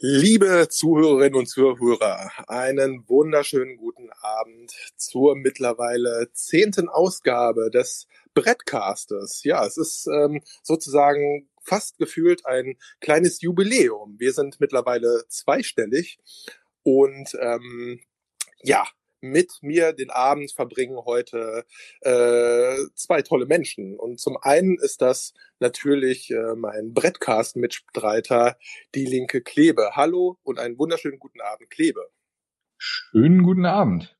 Liebe Zuhörerinnen und Zuhörer, einen wunderschönen guten Abend zur mittlerweile zehnten Ausgabe des Brettcastes. Ja, es ist ähm, sozusagen fast gefühlt ein kleines Jubiläum. Wir sind mittlerweile zweistellig und ähm, ja, mit mir den Abend verbringen heute äh, zwei tolle Menschen. Und zum einen ist das natürlich äh, mein Brettcast-Mitstreiter, die linke Klebe. Hallo und einen wunderschönen guten Abend, Klebe. Schönen guten Abend.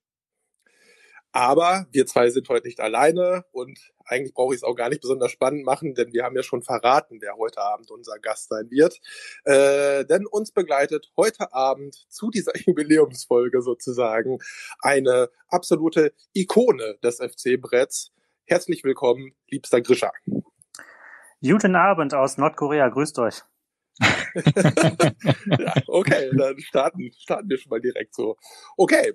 Aber wir zwei sind heute nicht alleine und eigentlich brauche ich es auch gar nicht besonders spannend machen, denn wir haben ja schon verraten, wer heute Abend unser Gast sein wird. Äh, denn uns begleitet heute Abend zu dieser Jubiläumsfolge sozusagen eine absolute Ikone des FC-Bretts. Herzlich willkommen, liebster Grisha. Guten Abend aus Nordkorea, grüßt euch. ja, okay, dann starten, starten wir schon mal direkt so. Okay,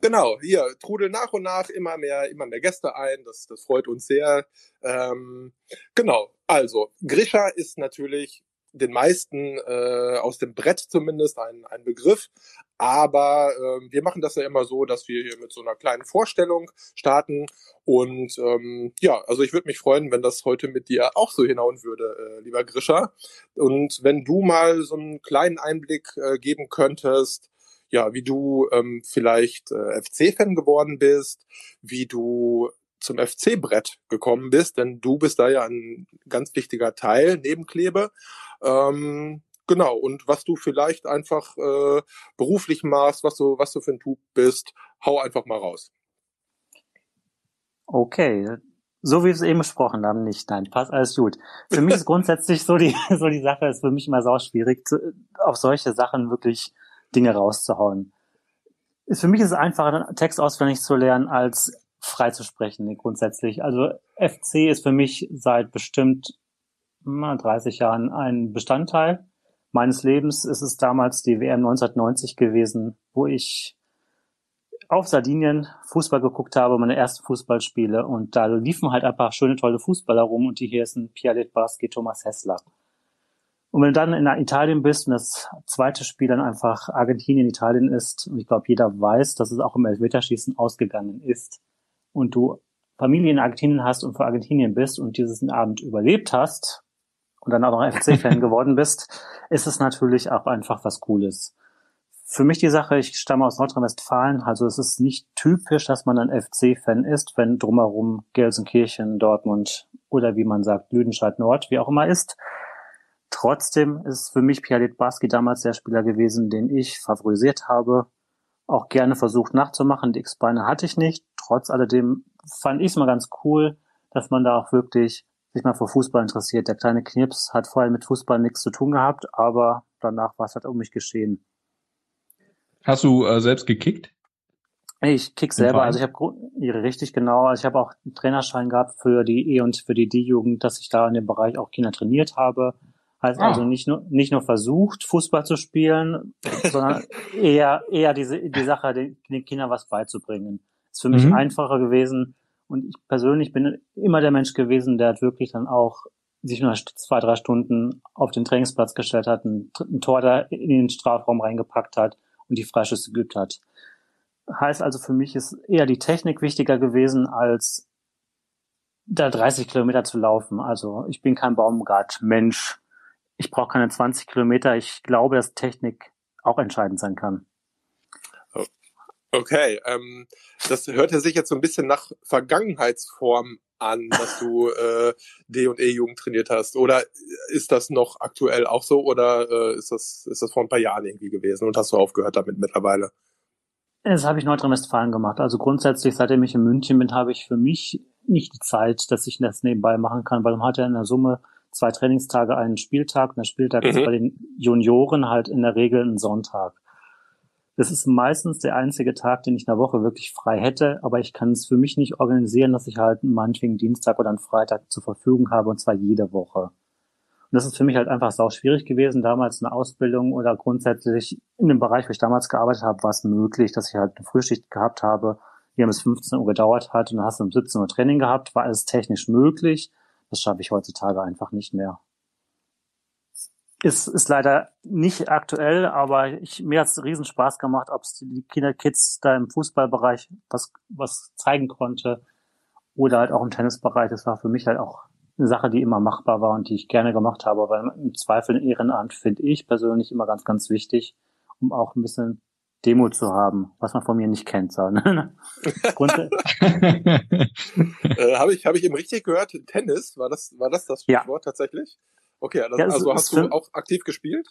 Genau, hier trudeln nach und nach immer mehr, immer mehr Gäste ein. Das, das freut uns sehr. Ähm, genau, also Grisha ist natürlich den meisten äh, aus dem Brett zumindest ein, ein Begriff. Aber äh, wir machen das ja immer so, dass wir hier mit so einer kleinen Vorstellung starten. Und ähm, ja, also ich würde mich freuen, wenn das heute mit dir auch so hinhauen würde, äh, lieber Grisha. Und wenn du mal so einen kleinen Einblick äh, geben könntest, ja, wie du ähm, vielleicht äh, FC-Fan geworden bist, wie du zum FC-Brett gekommen bist, denn du bist da ja ein ganz wichtiger Teil neben Klebe. Ähm, genau, und was du vielleicht einfach äh, beruflich machst, was du, was du für ein Typ bist, hau einfach mal raus. Okay, so wie wir es eben besprochen haben, nicht. Nein, passt alles gut. Für mich ist grundsätzlich so die, so die Sache, ist für mich immer sau schwierig, zu, auf solche Sachen wirklich Dinge rauszuhauen. Für mich ist es einfacher, Text auswendig zu lernen, als frei zu sprechen, grundsätzlich. Also FC ist für mich seit bestimmt 30 Jahren ein Bestandteil meines Lebens. Es ist damals die WM 1990 gewesen, wo ich auf Sardinien Fußball geguckt habe, meine ersten Fußballspiele. Und da liefen halt einfach schöne, tolle Fußballer rum und die hier sind Pierre Litbarski, Thomas Hessler. Und wenn du dann in Italien bist und das zweite Spiel dann einfach Argentinien, Italien ist, und ich glaube, jeder weiß, dass es auch im Elfmeterschießen ausgegangen ist, und du Familie in Argentinien hast und für Argentinien bist und diesen Abend überlebt hast und dann auch noch FC-Fan geworden bist, ist es natürlich auch einfach was Cooles. Für mich die Sache, ich stamme aus Nordrhein-Westfalen, also es ist nicht typisch, dass man ein FC-Fan ist, wenn drumherum Gelsenkirchen, Dortmund oder wie man sagt, Lüdenscheid Nord, wie auch immer ist. Trotzdem ist für mich Pialet Baski damals der Spieler gewesen, den ich favorisiert habe, auch gerne versucht nachzumachen. Die X-Beine hatte ich nicht. Trotz alledem fand ich es mal ganz cool, dass man da auch wirklich sich mal für Fußball interessiert. Der kleine Knips hat vorher mit Fußball nichts zu tun gehabt, aber danach war es halt um mich geschehen. Hast du äh, selbst gekickt? Ich kick selber, also ich habe richtig genau, also ich habe auch einen Trainerschein gehabt für die E und für die D-Jugend, dass ich da in dem Bereich auch Kinder trainiert habe. Heißt ah. also nicht nur, nicht nur versucht, Fußball zu spielen, sondern eher, eher diese, die Sache, den, den Kindern was beizubringen. Ist für mich mhm. einfacher gewesen. Und ich persönlich bin immer der Mensch gewesen, der hat wirklich dann auch sich nur zwei, drei Stunden auf den Trainingsplatz gestellt hat, ein, ein Tor da in den Strafraum reingepackt hat und die Freischüsse geübt hat. Heißt also für mich ist eher die Technik wichtiger gewesen, als da 30 Kilometer zu laufen. Also ich bin kein Baumgart-Mensch ich brauche keine 20 Kilometer. Ich glaube, dass Technik auch entscheidend sein kann. Okay, ähm, das hört ja sich jetzt so ein bisschen nach Vergangenheitsform an, dass du äh, D und E-Jugend trainiert hast. Oder ist das noch aktuell auch so oder äh, ist das ist das vor ein paar Jahren irgendwie gewesen und hast du aufgehört damit mittlerweile? Das habe ich Nordrhein-Westfalen gemacht. Also grundsätzlich, seitdem ich in München bin, habe ich für mich nicht die Zeit, dass ich das nebenbei machen kann, weil man hat ja in der Summe zwei Trainingstage einen Spieltag und der Spieltag mhm. ist bei den Junioren halt in der Regel ein Sonntag. Das ist meistens der einzige Tag, den ich in der Woche wirklich frei hätte, aber ich kann es für mich nicht organisieren, dass ich halt meinetwegen Dienstag oder einen Freitag zur Verfügung habe und zwar jede Woche. Und das ist für mich halt einfach sau schwierig gewesen, damals eine Ausbildung oder grundsätzlich in dem Bereich, wo ich damals gearbeitet habe, war es möglich, dass ich halt eine Frühschicht gehabt habe, die bis 15 Uhr gedauert hat und dann hast du um 17 Uhr Training gehabt, war alles technisch möglich, das schaffe ich heutzutage einfach nicht mehr. ist, ist leider nicht aktuell, aber ich, mir hat es riesen Spaß gemacht, ob es die Kinder Kids da im Fußballbereich was, was zeigen konnte oder halt auch im Tennisbereich. Das war für mich halt auch eine Sache, die immer machbar war und die ich gerne gemacht habe, weil im Zweifel Ehrenamt finde ich persönlich immer ganz, ganz wichtig, um auch ein bisschen Demo zu haben, was man von mir nicht kennt. So, ne? äh, habe ich, hab ich eben richtig gehört? Tennis, war das, war das das Stichwort ja. tatsächlich? Okay, das, ja, also hast du auch aktiv gespielt?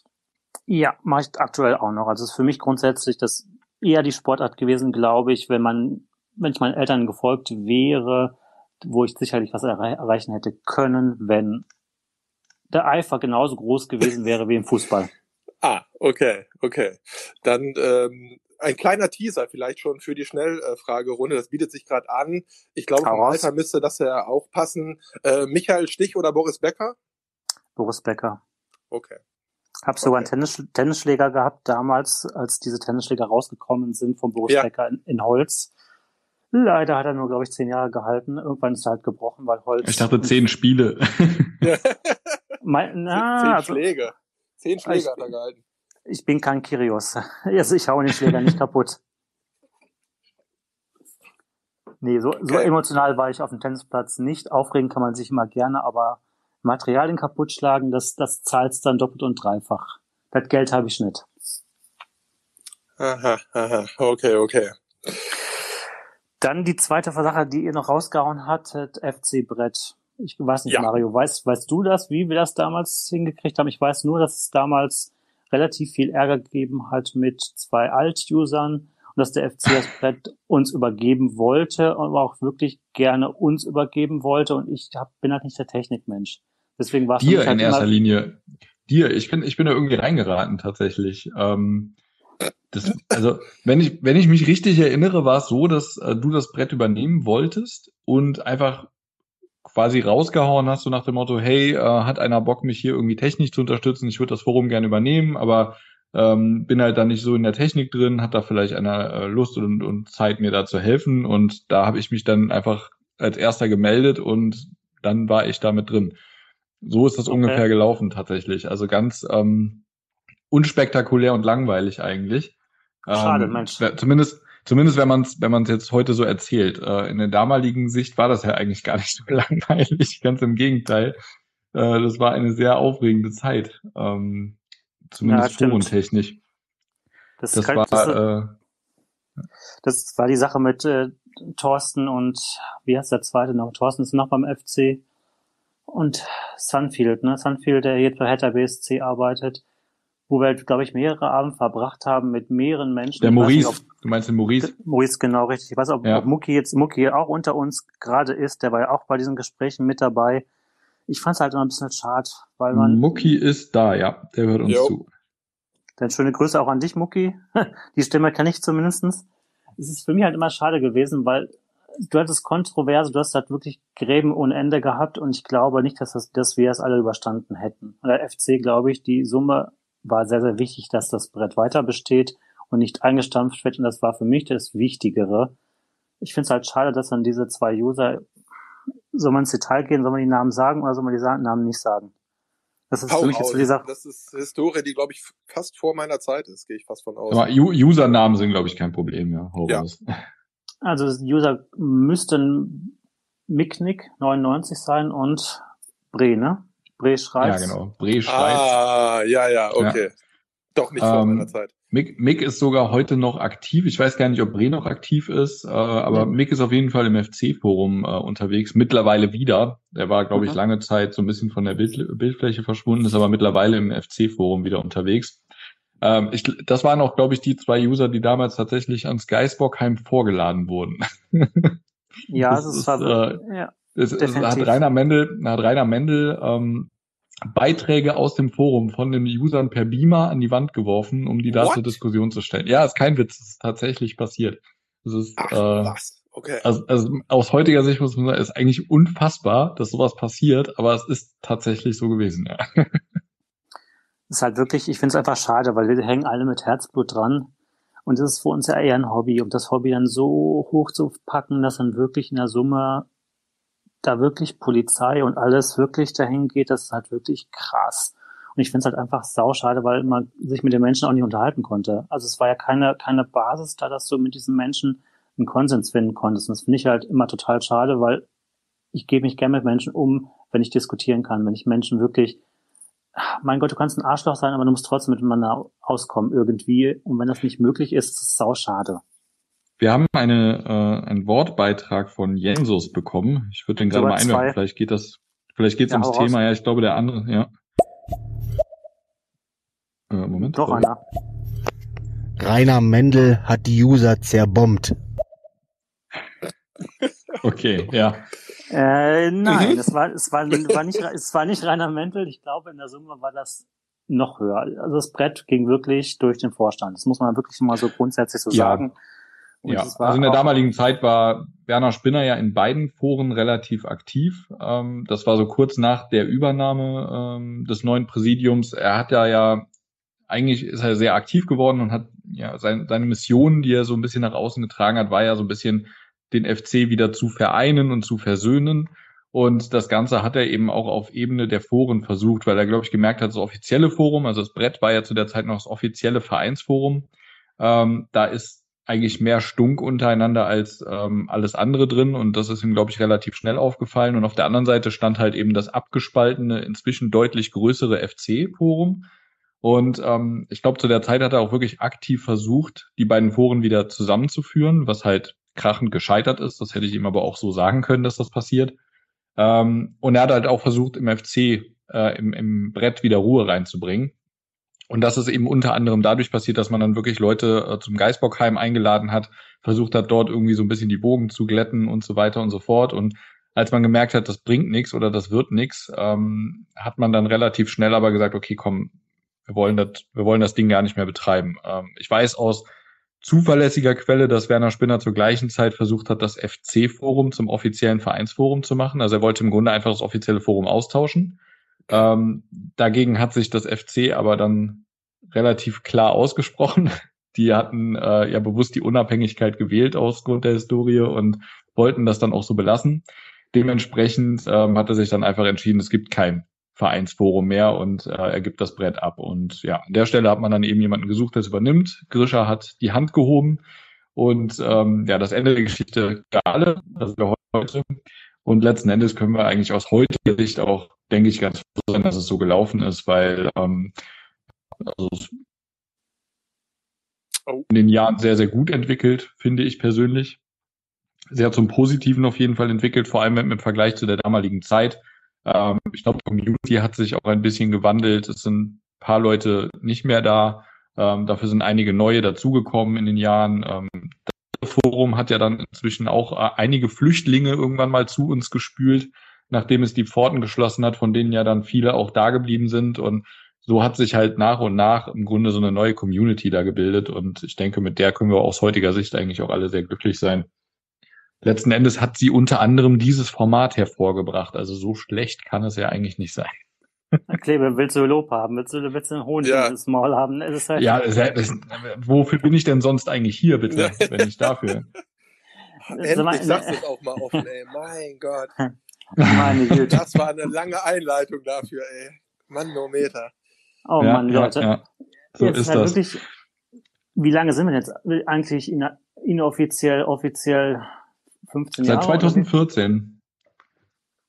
Ja, mache ich aktuell auch noch. Also es ist für mich grundsätzlich das eher die Sportart gewesen, glaube ich, wenn man, wenn ich meinen Eltern gefolgt wäre, wo ich sicherlich was erre erreichen hätte können, wenn der Eifer genauso groß gewesen wäre wie im Fußball. Ah, okay, okay. Dann ähm, ein kleiner Teaser vielleicht schon für die Schnellfragerunde. Das bietet sich gerade an. Ich glaube, vom Alter müsste das ja auch passen. Äh, Michael Stich oder Boris Becker? Boris Becker. Okay. Hab sogar okay. einen Tennis Tennisschläger gehabt damals, als diese Tennisschläger rausgekommen sind von Boris ja. Becker in, in Holz. Leider hat er nur, glaube ich, zehn Jahre gehalten. Irgendwann ist er halt gebrochen, weil Holz. Ich dachte zehn Spiele. mein, na, zehn also, Schläge. Zehn Schläge ich, hat er gehalten. Ich bin kein Kirios. Also ich hau den Schläger nicht kaputt. Nee, so, so okay. emotional war ich auf dem Tennisplatz nicht. Aufregen kann man sich immer gerne, aber Materialien kaputt schlagen, das, das zahlt's dann doppelt und dreifach. Das Geld habe ich nicht. Aha, aha, okay, okay. Dann die zweite Sache, die ihr noch rausgehauen hattet, FC Brett. Ich weiß nicht, ja. Mario, weißt, weißt du das, wie wir das damals hingekriegt haben? Ich weiß nur, dass es damals relativ viel Ärger gegeben hat mit zwei Alt-Usern und dass der FC das Brett uns übergeben wollte und auch wirklich gerne uns übergeben wollte und ich hab, bin halt nicht der Technikmensch. Deswegen war es Dir halt in erster Linie. Dir, ich bin, ich bin da irgendwie reingeraten tatsächlich. Ähm, das, also, wenn ich, wenn ich mich richtig erinnere, war es so, dass äh, du das Brett übernehmen wolltest und einfach quasi rausgehauen hast, so nach dem Motto, hey, äh, hat einer Bock, mich hier irgendwie technisch zu unterstützen? Ich würde das Forum gerne übernehmen, aber ähm, bin halt dann nicht so in der Technik drin, hat da vielleicht einer äh, Lust und, und Zeit, mir da zu helfen. Und da habe ich mich dann einfach als erster gemeldet und dann war ich damit drin. So ist das okay. ungefähr gelaufen tatsächlich. Also ganz ähm, unspektakulär und langweilig eigentlich. Schade, ähm, Mensch. Zumindest, zumindest wenn man es wenn man's jetzt heute so erzählt. Äh, in der damaligen Sicht war das ja eigentlich gar nicht so langweilig, ganz im Gegenteil. Äh, das war eine sehr aufregende Zeit, ähm, zumindest ja, forentechnisch. Das, das war das, äh, das war die Sache mit äh, Thorsten und wie heißt der zweite noch? Thorsten ist noch beim FC und Sunfield, ne? Sunfield, der hier für Hertha BSC arbeitet wo wir, halt, glaube ich, mehrere Abend verbracht haben mit mehreren Menschen. Der Maurice, nicht, ob, du meinst den Maurice? Maurice, genau, richtig. Ich weiß, ob, ja. ob Mucki jetzt, Mucki auch unter uns gerade ist, der war ja auch bei diesen Gesprächen mit dabei. Ich fand es halt immer ein bisschen schade, weil man... Mucki ist da, ja, der hört uns jo. zu. Dann schöne Grüße auch an dich, Mucki. Die Stimme kenne ich zumindestens. Es ist für mich halt immer schade gewesen, weil du hattest Kontroverse, du hast halt wirklich Gräben ohne Ende gehabt und ich glaube nicht, dass, das, dass wir es alle überstanden hätten. Und der FC, glaube ich, die Summe war sehr, sehr wichtig, dass das Brett weiter besteht und nicht eingestampft wird. Und das war für mich das Wichtigere. Ich finde es halt schade, dass dann diese zwei User, soll man ins Detail gehen, soll man die Namen sagen oder soll man die Namen nicht sagen? Das ist Hau für mich jetzt so die Sache. Das ist Historie, die, glaube ich, fast vor meiner Zeit ist, gehe ich fast von aus. Aber Usernamen sind, glaube ich, kein Problem, ja. Hau ja. Also User müssten Micknick 99 sein und Bre, ne? Bre Schreiz. Ja, genau. Bre Schreiz. Ah, ja, ja, okay. Ja. Doch nicht vor ähm, meiner Zeit. Mick, Mick ist sogar heute noch aktiv. Ich weiß gar nicht, ob Bre noch aktiv ist, äh, aber ja. Mick ist auf jeden Fall im FC-Forum äh, unterwegs. Mittlerweile wieder. Der war, glaube mhm. ich, lange Zeit so ein bisschen von der Bild, Bildfläche verschwunden, ist aber mittlerweile im FC-Forum wieder unterwegs. Ähm, ich, das waren auch, glaube ich, die zwei User, die damals tatsächlich ans Geisbockheim vorgeladen wurden. ja, das, das ist, war, äh, ja. Es, es hat Rainer Mendel, hat Rainer Mendel ähm, Beiträge aus dem Forum von den Usern per Beamer an die Wand geworfen, um die da What? zur Diskussion zu stellen. Ja, ist kein Witz, ist tatsächlich passiert. Das ist, Ach, äh, was? Okay. Also, also aus heutiger Sicht muss man sagen, ist eigentlich unfassbar, dass sowas passiert, aber es ist tatsächlich so gewesen, ja. ist halt wirklich, ich finde es einfach schade, weil wir hängen alle mit Herzblut dran. Und das ist für uns ja eher ein Hobby, um das Hobby dann so hoch zu packen, dass dann wirklich in der Summe da wirklich Polizei und alles wirklich dahin geht, das ist halt wirklich krass. Und ich finde es halt einfach sauschade, weil man sich mit den Menschen auch nicht unterhalten konnte. Also es war ja keine, keine Basis da, dass du mit diesen Menschen einen Konsens finden konntest. Und das finde ich halt immer total schade, weil ich gebe mich gerne mit Menschen um, wenn ich diskutieren kann, wenn ich Menschen wirklich, mein Gott, du kannst ein Arschloch sein, aber du musst trotzdem miteinander auskommen irgendwie. Und wenn das nicht möglich ist, ist es sauschade. Wir haben eine, äh, einen Wortbeitrag von Jensus bekommen. Ich würde den gerade mal einwerfen. Vielleicht geht das, vielleicht geht es ja, ums Thema. Raus. Ja, ich glaube, der andere, ja. Äh, Moment. Doch einer. Rainer Mendel hat die User zerbombt. Okay, ja. Äh, nein, es war, es war, war nicht, es war nicht Rainer Mendel. Ich glaube, in der Summe war das noch höher. Also das Brett ging wirklich durch den Vorstand. Das muss man wirklich mal so grundsätzlich so ja. sagen. Und ja, also in der damaligen Zeit war Werner Spinner ja in beiden Foren relativ aktiv. Ähm, das war so kurz nach der Übernahme ähm, des neuen Präsidiums. Er hat ja ja eigentlich ist er sehr aktiv geworden und hat ja sein, seine Mission, die er so ein bisschen nach außen getragen hat, war ja so ein bisschen den FC wieder zu vereinen und zu versöhnen. Und das Ganze hat er eben auch auf Ebene der Foren versucht, weil er, glaube ich, gemerkt hat, das offizielle Forum, also das Brett war ja zu der Zeit noch das offizielle Vereinsforum, ähm, da ist eigentlich mehr Stunk untereinander als ähm, alles andere drin und das ist ihm, glaube ich, relativ schnell aufgefallen. Und auf der anderen Seite stand halt eben das abgespaltene, inzwischen deutlich größere FC-Forum. Und ähm, ich glaube, zu der Zeit hat er auch wirklich aktiv versucht, die beiden Foren wieder zusammenzuführen, was halt krachend gescheitert ist. Das hätte ich ihm aber auch so sagen können, dass das passiert. Ähm, und er hat halt auch versucht, im FC, äh, im, im Brett wieder Ruhe reinzubringen. Und das ist eben unter anderem dadurch passiert, dass man dann wirklich Leute äh, zum Geisbockheim eingeladen hat, versucht hat, dort irgendwie so ein bisschen die Bogen zu glätten und so weiter und so fort. Und als man gemerkt hat, das bringt nichts oder das wird nichts, ähm, hat man dann relativ schnell aber gesagt, okay, komm, wir wollen das, wir wollen das Ding gar nicht mehr betreiben. Ähm, ich weiß aus zuverlässiger Quelle, dass Werner Spinner zur gleichen Zeit versucht hat, das FC-Forum zum offiziellen Vereinsforum zu machen. Also er wollte im Grunde einfach das offizielle Forum austauschen. Ähm, dagegen hat sich das FC aber dann relativ klar ausgesprochen. Die hatten äh, ja bewusst die Unabhängigkeit gewählt aus Grund der Historie und wollten das dann auch so belassen. Dementsprechend ähm, hat er sich dann einfach entschieden, es gibt kein Vereinsforum mehr und äh, er gibt das Brett ab. Und ja, an der Stelle hat man dann eben jemanden gesucht, der es übernimmt. Grischer hat die Hand gehoben und ähm, ja, das Ende der Geschichte alle, also heute. Und letzten Endes können wir eigentlich aus heutiger Sicht auch, denke ich, ganz froh sein, dass es so gelaufen ist, weil ähm, also oh. in den Jahren sehr, sehr gut entwickelt, finde ich persönlich. Sehr zum Positiven auf jeden Fall entwickelt, vor allem im Vergleich zu der damaligen Zeit. Ähm, ich glaube, die Community hat sich auch ein bisschen gewandelt. Es sind ein paar Leute nicht mehr da. Ähm, dafür sind einige neue dazugekommen in den Jahren. Ähm, Forum hat ja dann inzwischen auch äh, einige Flüchtlinge irgendwann mal zu uns gespült, nachdem es die Pforten geschlossen hat, von denen ja dann viele auch da geblieben sind. Und so hat sich halt nach und nach im Grunde so eine neue Community da gebildet. Und ich denke, mit der können wir aus heutiger Sicht eigentlich auch alle sehr glücklich sein. Letzten Endes hat sie unter anderem dieses Format hervorgebracht. Also so schlecht kann es ja eigentlich nicht sein. Klebe, willst du Lob haben? Willst du, willst du einen Hohn ja. ins Maul haben? Es halt ja, es, es, wofür bin ich denn sonst eigentlich hier, bitte, wenn ich dafür? Endlich sagst du es auch mal offen, ey. Mein Gott. Meine Güte. Das war eine lange Einleitung dafür, ey. Manometer. Oh ja, Mann, Leute. Ja, ja. So jetzt ist halt das. Wirklich, wie lange sind wir jetzt eigentlich inoffiziell, offiziell 15 Jahre? Seit 2014.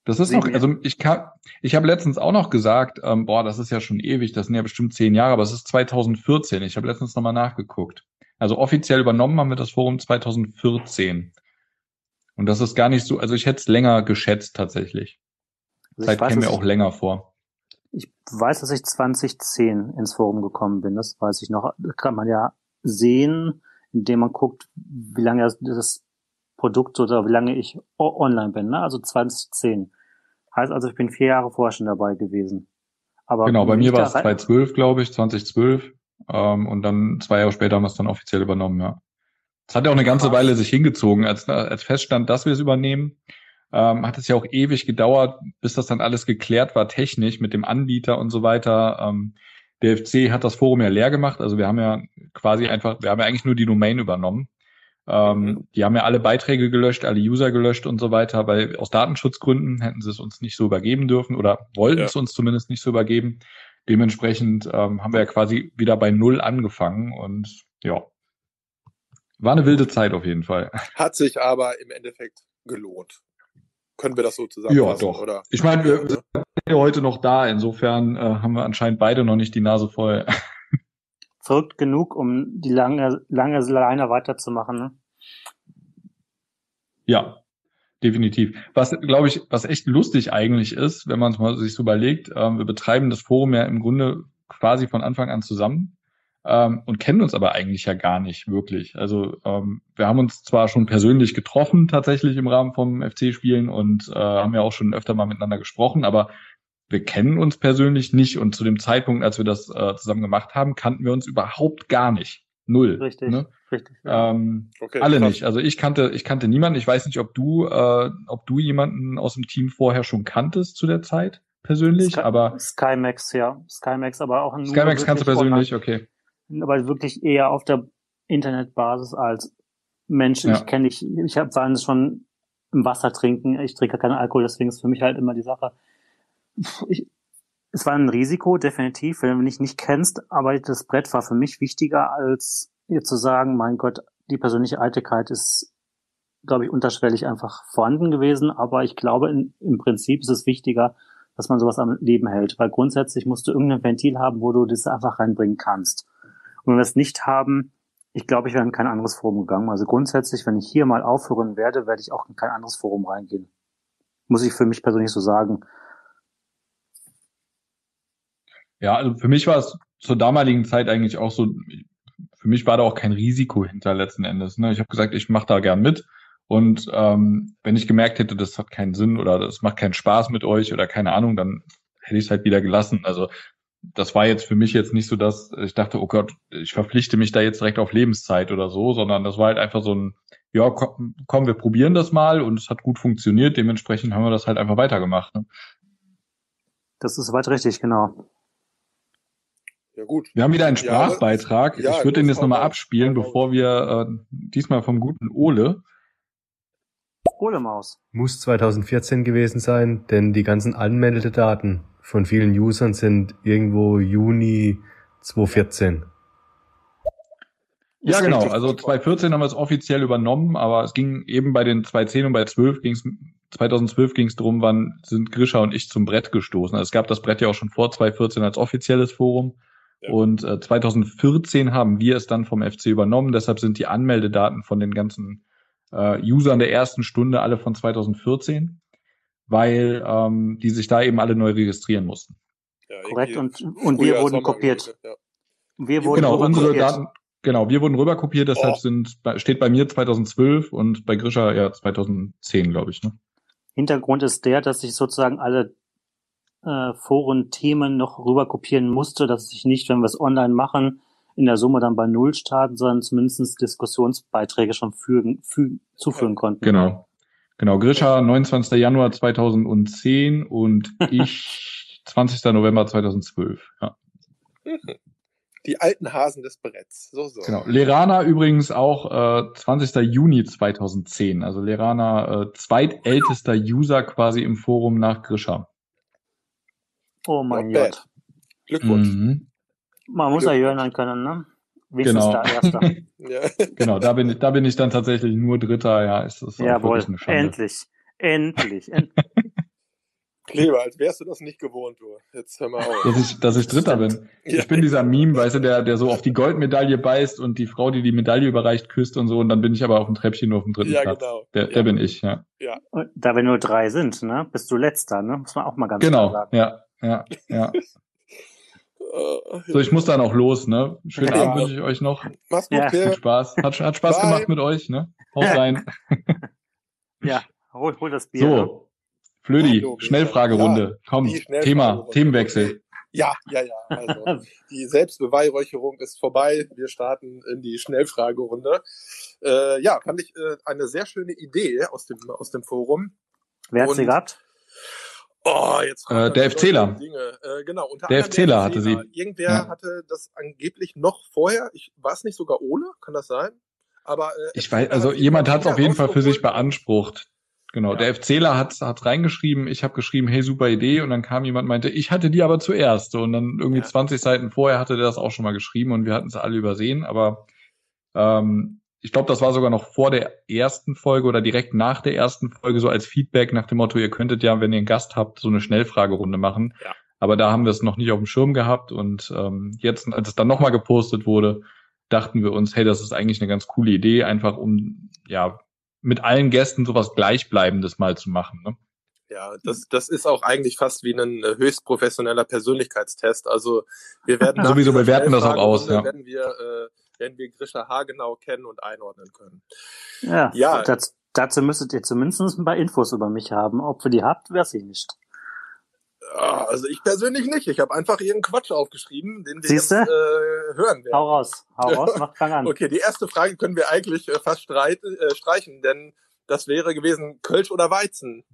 Das ist noch, also ich kann, ich habe letztens auch noch gesagt, ähm, boah, das ist ja schon ewig, das sind ja bestimmt zehn Jahre, aber es ist 2014. Ich habe letztens nochmal nachgeguckt. Also offiziell übernommen haben wir das Forum 2014. Und das ist gar nicht so, also ich hätte es länger geschätzt tatsächlich. Also Zeit käme mir auch länger vor. Ich weiß, dass ich 2010 ins Forum gekommen bin, das weiß ich noch. Das kann man ja sehen, indem man guckt, wie lange das Produkt oder wie lange ich online bin, ne? Also 2010. Heißt also, ich bin vier Jahre vorher schon dabei gewesen. Aber genau, bei mir war es 2012, glaube ich, 2012. Ähm, und dann zwei Jahre später haben wir es dann offiziell übernommen, ja. Es hat ja auch eine ganze Weile sich hingezogen, als, als feststand, dass wir es übernehmen. Ähm, hat es ja auch ewig gedauert, bis das dann alles geklärt war, technisch mit dem Anbieter und so weiter. Ähm, der FC hat das Forum ja leer gemacht, also wir haben ja quasi einfach, wir haben ja eigentlich nur die Domain übernommen. Ähm, mhm. die haben ja alle Beiträge gelöscht, alle User gelöscht und so weiter, weil aus Datenschutzgründen hätten sie es uns nicht so übergeben dürfen oder wollten ja. es uns zumindest nicht so übergeben. Dementsprechend ähm, haben wir ja quasi wieder bei Null angefangen und ja, war eine wilde Zeit auf jeden Fall. Hat sich aber im Endeffekt gelohnt. Können wir das so zusammenfassen? Ja, doch. Oder? Ich meine, wir sind ja heute noch da. Insofern äh, haben wir anscheinend beide noch nicht die Nase voll. Verrückt genug, um die lange, lange Leine weiterzumachen. Ne? Ja, definitiv. Was, glaube ich, was echt lustig eigentlich ist, wenn man es mal sich so überlegt, ähm, wir betreiben das Forum ja im Grunde quasi von Anfang an zusammen ähm, und kennen uns aber eigentlich ja gar nicht wirklich. Also ähm, wir haben uns zwar schon persönlich getroffen tatsächlich im Rahmen vom FC-Spielen und äh, haben ja auch schon öfter mal miteinander gesprochen, aber wir kennen uns persönlich nicht und zu dem Zeitpunkt, als wir das äh, zusammen gemacht haben, kannten wir uns überhaupt gar nicht. Null. Richtig, ne? richtig. Ja. Ähm, okay, alle krass. nicht. Also ich kannte, ich kannte niemanden. Ich weiß nicht, ob du, äh, ob du jemanden aus dem Team vorher schon kanntest zu der Zeit persönlich, Sky, aber Skymax, ja, Skymax, aber auch nur Skymax kannst du persönlich, okay. Aber wirklich eher auf der Internetbasis als Mensch. Ja. Ich kenne dich, ich habe vor schon im Wasser trinken. Ich trinke keinen Alkohol, deswegen ist für mich halt immer die Sache. Ich, es war ein Risiko, definitiv, wenn du dich nicht kennst, aber das Brett war für mich wichtiger, als ihr zu sagen, mein Gott, die persönliche Eitelkeit ist, glaube ich, unterschwellig einfach vorhanden gewesen, aber ich glaube, in, im Prinzip ist es wichtiger, dass man sowas am Leben hält, weil grundsätzlich musst du irgendein Ventil haben, wo du das einfach reinbringen kannst. Und wenn wir es nicht haben, ich glaube, ich wäre in kein anderes Forum gegangen. Also grundsätzlich, wenn ich hier mal aufhören werde, werde ich auch in kein anderes Forum reingehen. Muss ich für mich persönlich so sagen. Ja, also für mich war es zur damaligen Zeit eigentlich auch so, für mich war da auch kein Risiko hinter letzten Endes. Ne? Ich habe gesagt, ich mache da gern mit. Und ähm, wenn ich gemerkt hätte, das hat keinen Sinn oder das macht keinen Spaß mit euch oder keine Ahnung, dann hätte ich es halt wieder gelassen. Also das war jetzt für mich jetzt nicht so, dass ich dachte, oh Gott, ich verpflichte mich da jetzt direkt auf Lebenszeit oder so, sondern das war halt einfach so ein, ja, komm, komm wir probieren das mal und es hat gut funktioniert. Dementsprechend haben wir das halt einfach weitergemacht. Ne? Das ist weit richtig, genau. Ja, gut. Wir haben wieder einen Sprachbeitrag. Ja, ich würde den jetzt nochmal abspielen, bevor wir äh, diesmal vom guten Ole. Ole Maus. Muss 2014 gewesen sein, denn die ganzen Anmeldedaten von vielen Usern sind irgendwo Juni 2014. Ja, genau. Also 2014 haben wir es offiziell übernommen, aber es ging eben bei den 2010 und bei 12 ging es 2012 ging es darum, wann sind Grisha und ich zum Brett gestoßen. Also es gab das Brett ja auch schon vor 2014 als offizielles Forum. Und äh, 2014 haben wir es dann vom FC übernommen. Deshalb sind die Anmeldedaten von den ganzen äh, Usern der ersten Stunde alle von 2014, weil ähm, die sich da eben alle neu registrieren mussten. Ja, Korrekt. Und, und wir wurden kopiert. Ja. Wir wurden genau, unsere kopiert. Daten, genau, wir wurden rüber kopiert. Deshalb oh. sind, steht bei mir 2012 und bei Grisha ja 2010, glaube ich. Ne? Hintergrund ist der, dass ich sozusagen alle äh, Foren-Themen noch rüber kopieren musste, dass ich nicht, wenn wir es online machen, in der Summe dann bei Null starten, sondern zumindest Diskussionsbeiträge schon fügen, fügen, zufügen konnten. Genau. Genau. Grisha 29. Januar 2010 und ich 20. November 2012. Ja. Die alten Hasen des Bretts. So, so. Genau. Lerana übrigens auch äh, 20. Juni 2010. Also Lerana äh, zweitältester User quasi im Forum nach Grisha. Oh mein Not Gott. Bad. Glückwunsch. Mhm. Man muss ja hören können, ne? Wenigstens genau. da Erster. ja. Genau, da bin, ich, da bin ich dann tatsächlich nur Dritter, ja, ist das Jawohl, endlich, endlich, endlich. Kleber, als wärst du das nicht gewohnt, du. Jetzt hör mal auf. Dass ich, dass ich Dritter bin. Ja. Ich bin dieser Meme, weißt du, der, der so auf die Goldmedaille beißt und die Frau, die die Medaille überreicht, küsst und so, und dann bin ich aber auf dem Treppchen nur auf dem dritten ja, Platz. Genau. Der, ja. der bin ich, ja. ja. Da wir nur drei sind, ne, bist du Letzter, ne, muss man auch mal ganz genau. klar sagen. Genau, ja, ja, ja. So, ich muss dann auch los, ne? Schönen ja. Abend wünsche ich euch noch. Mach's gut, ja. Hat Spaß. Hat, hat Spaß Bye. gemacht mit euch, ne? Haut rein. ja, hol, hol das Bier. So, ne? Flödi, Schnellfragerunde. Ja, Komm, Thema, Themenwechsel. Ja, ja, ja. Also, die Selbstbeweihräucherung ist vorbei. Wir starten in die Schnellfragerunde. Äh, ja, fand ich äh, eine sehr schöne Idee aus dem, aus dem Forum. Wer hat sie gehabt? Oh, jetzt äh, der FCler. Äh, genau, unter der FCler hatte sie. Irgendwer ja. hatte das angeblich noch vorher. Ich war es nicht sogar Ole? Kann das sein? Aber äh, ich weiß, also jemand hat es auf jeden Fall für sich beansprucht. Genau, Ja. der FCler hat hat reingeschrieben, ich habe geschrieben, hey, super Idee, und dann kam jemand und meinte, ich hatte die aber zuerst. Und dann irgendwie Ja. 20 Seiten vorher hatte der das auch schon mal geschrieben und wir hatten es alle übersehen, aber ähm, ich glaube, das war sogar noch vor der ersten Folge oder direkt nach der ersten Folge, so als Feedback nach dem Motto, ihr könntet ja, wenn ihr einen Gast habt, so eine Schnellfragerunde machen. Ja. Aber da haben wir es noch nicht auf dem Schirm gehabt und ähm, jetzt, als es dann nochmal gepostet wurde, dachten wir uns, hey, das ist eigentlich eine ganz coole Idee, einfach um ja mit allen Gästen sowas Gleichbleibendes mal zu machen. Ne? Ja, das, das ist auch eigentlich fast wie ein äh, höchst professioneller Persönlichkeitstest. Also wir werden Sowieso bewerten das auch aus, ja. Werden wir, äh, werden wir Grisha haargenau kennen und einordnen können. Ja, Ja. Das, dazu müsstet ihr zumindest ein paar Infos über mich haben. Ob ihr die habt, weiß ich nicht. Ah, Also ich persönlich nicht. Ich habe einfach ihren Quatsch aufgeschrieben, den wir Siehste? jetzt äh, hören werden. Hau raus, hau raus, mach fang an. Okay, die erste Frage können wir eigentlich äh, fast streiten, äh, streichen, denn das wäre gewesen Kölsch oder Weizen.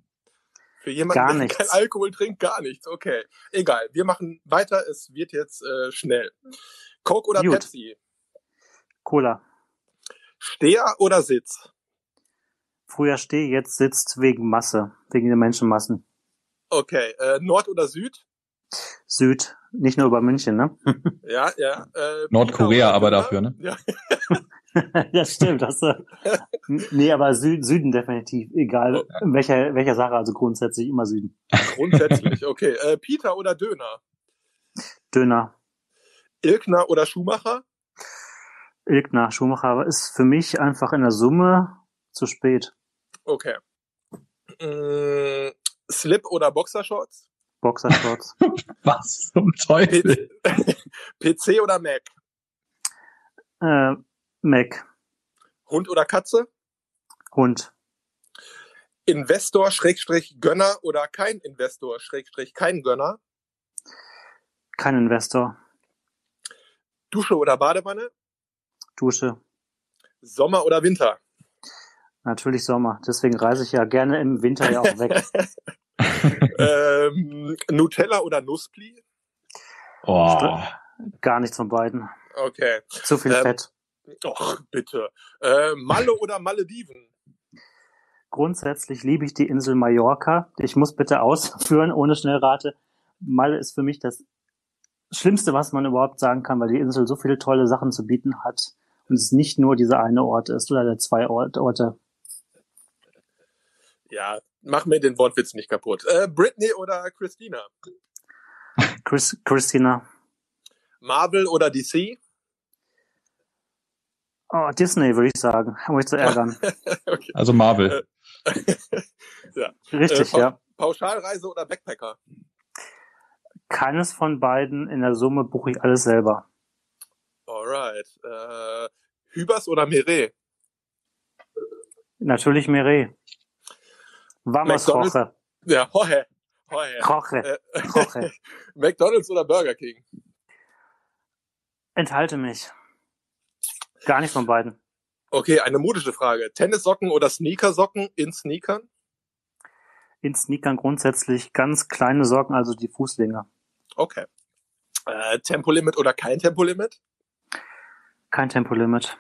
Für jemanden, Gar der nichts. kein Alkohol trinkt, gar nichts. Okay, egal. Wir machen weiter. Es wird jetzt äh, schnell. Coke oder Gut. Pepsi? Cola. Steher oder Sitz? Früher stehe, jetzt sitzt wegen Masse, wegen der Menschenmassen. Okay, äh, Nord oder Süd? Süd, nicht nur über München, ne? Ja, ja. Äh, Nordkorea aber dafür, ne? Ja, ja, stimmt. Du. Nee, aber Süd, Süden definitiv. Egal in welcher, welcher Sache, also grundsätzlich immer Süden. grundsätzlich. Okay, äh, Peter oder Döner? Döner. Ilkner oder Schumacher? Ilkner, Schumacher ist für mich einfach in der Summe zu spät. Okay. Mm, Slip oder Boxershorts? Boxershorts. Was zum Teufel? PC oder Mac? äh, Mac. Hund oder Katze? Hund. Investor, Schrägstrich, Gönner oder kein Investor, Schrägstrich, kein Gönner? Kein Investor. Dusche oder Badewanne? Dusche. Sommer oder Winter? Natürlich Sommer. Deswegen reise ich ja gerne im Winter ja auch weg. ähm, Nutella oder Nusspli? Oh, Gar nichts von beiden. Okay. Zu viel Ähm, Fett. Och, bitte. Äh, Malle oder Malediven? Grundsätzlich liebe ich die Insel Mallorca. Ich muss bitte ausführen, ohne Schnellrate. Malle ist für mich das Schlimmste, was man überhaupt sagen kann, weil die Insel so viele tolle Sachen zu bieten hat. Und es nicht nur dieser eine Ort ist oder der zwei Ort- Orte. Ja, mach mir den Wortwitz nicht kaputt. Äh, Britney oder Christina? Chris, Christina. Marvel oder DC? Oh, Disney, würde ich sagen, um mich zu ärgern. okay. also Marvel. Richtig, Äh, ja. Pauschalreise oder Backpacker? Keines von beiden in der Summe buche ich alles selber. Alright. Äh, Hübers oder Meret? Natürlich Meret. Vamos, McDonald's? Roche. Ja, Hohe. Hohe. Roche. Äh. McDonalds oder Burger King? Enthalte mich. Gar nicht von beiden. Okay, eine modische Frage. Tennissocken oder Sneakersocken in Sneakern? In Sneakern grundsätzlich ganz kleine Socken, also die Fußlinge. Okay. Äh, Tempolimit oder kein Tempolimit? Kein Tempolimit.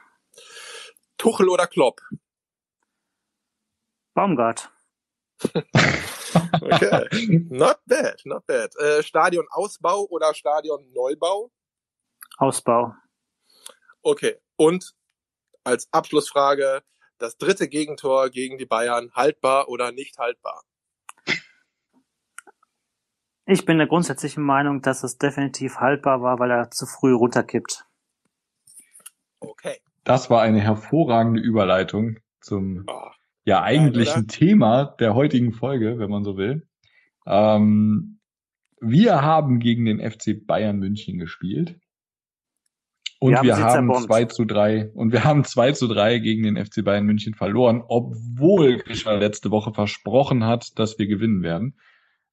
Tuchel oder Klopp? Baumgart. Okay. not bad, not bad. Äh, Stadionausbau oder Stadionneubau? Ausbau. Okay. Und als Abschlussfrage, das dritte Gegentor gegen die Bayern, haltbar oder nicht haltbar? Ich bin der grundsätzlichen Meinung, dass es definitiv haltbar war, weil er zu früh runterkippt. Okay. Das war eine hervorragende Überleitung zum Oh, ja eigentlichen oder? Thema der heutigen Folge, wenn man so will. Ähm, wir haben gegen den FC Bayern München gespielt. Und Wir haben wir haben zerbombt. 2 zu 3 und wir haben 2 zu 3 gegen den FC Bayern München verloren, obwohl Grisha letzte Woche versprochen hat, dass wir gewinnen werden.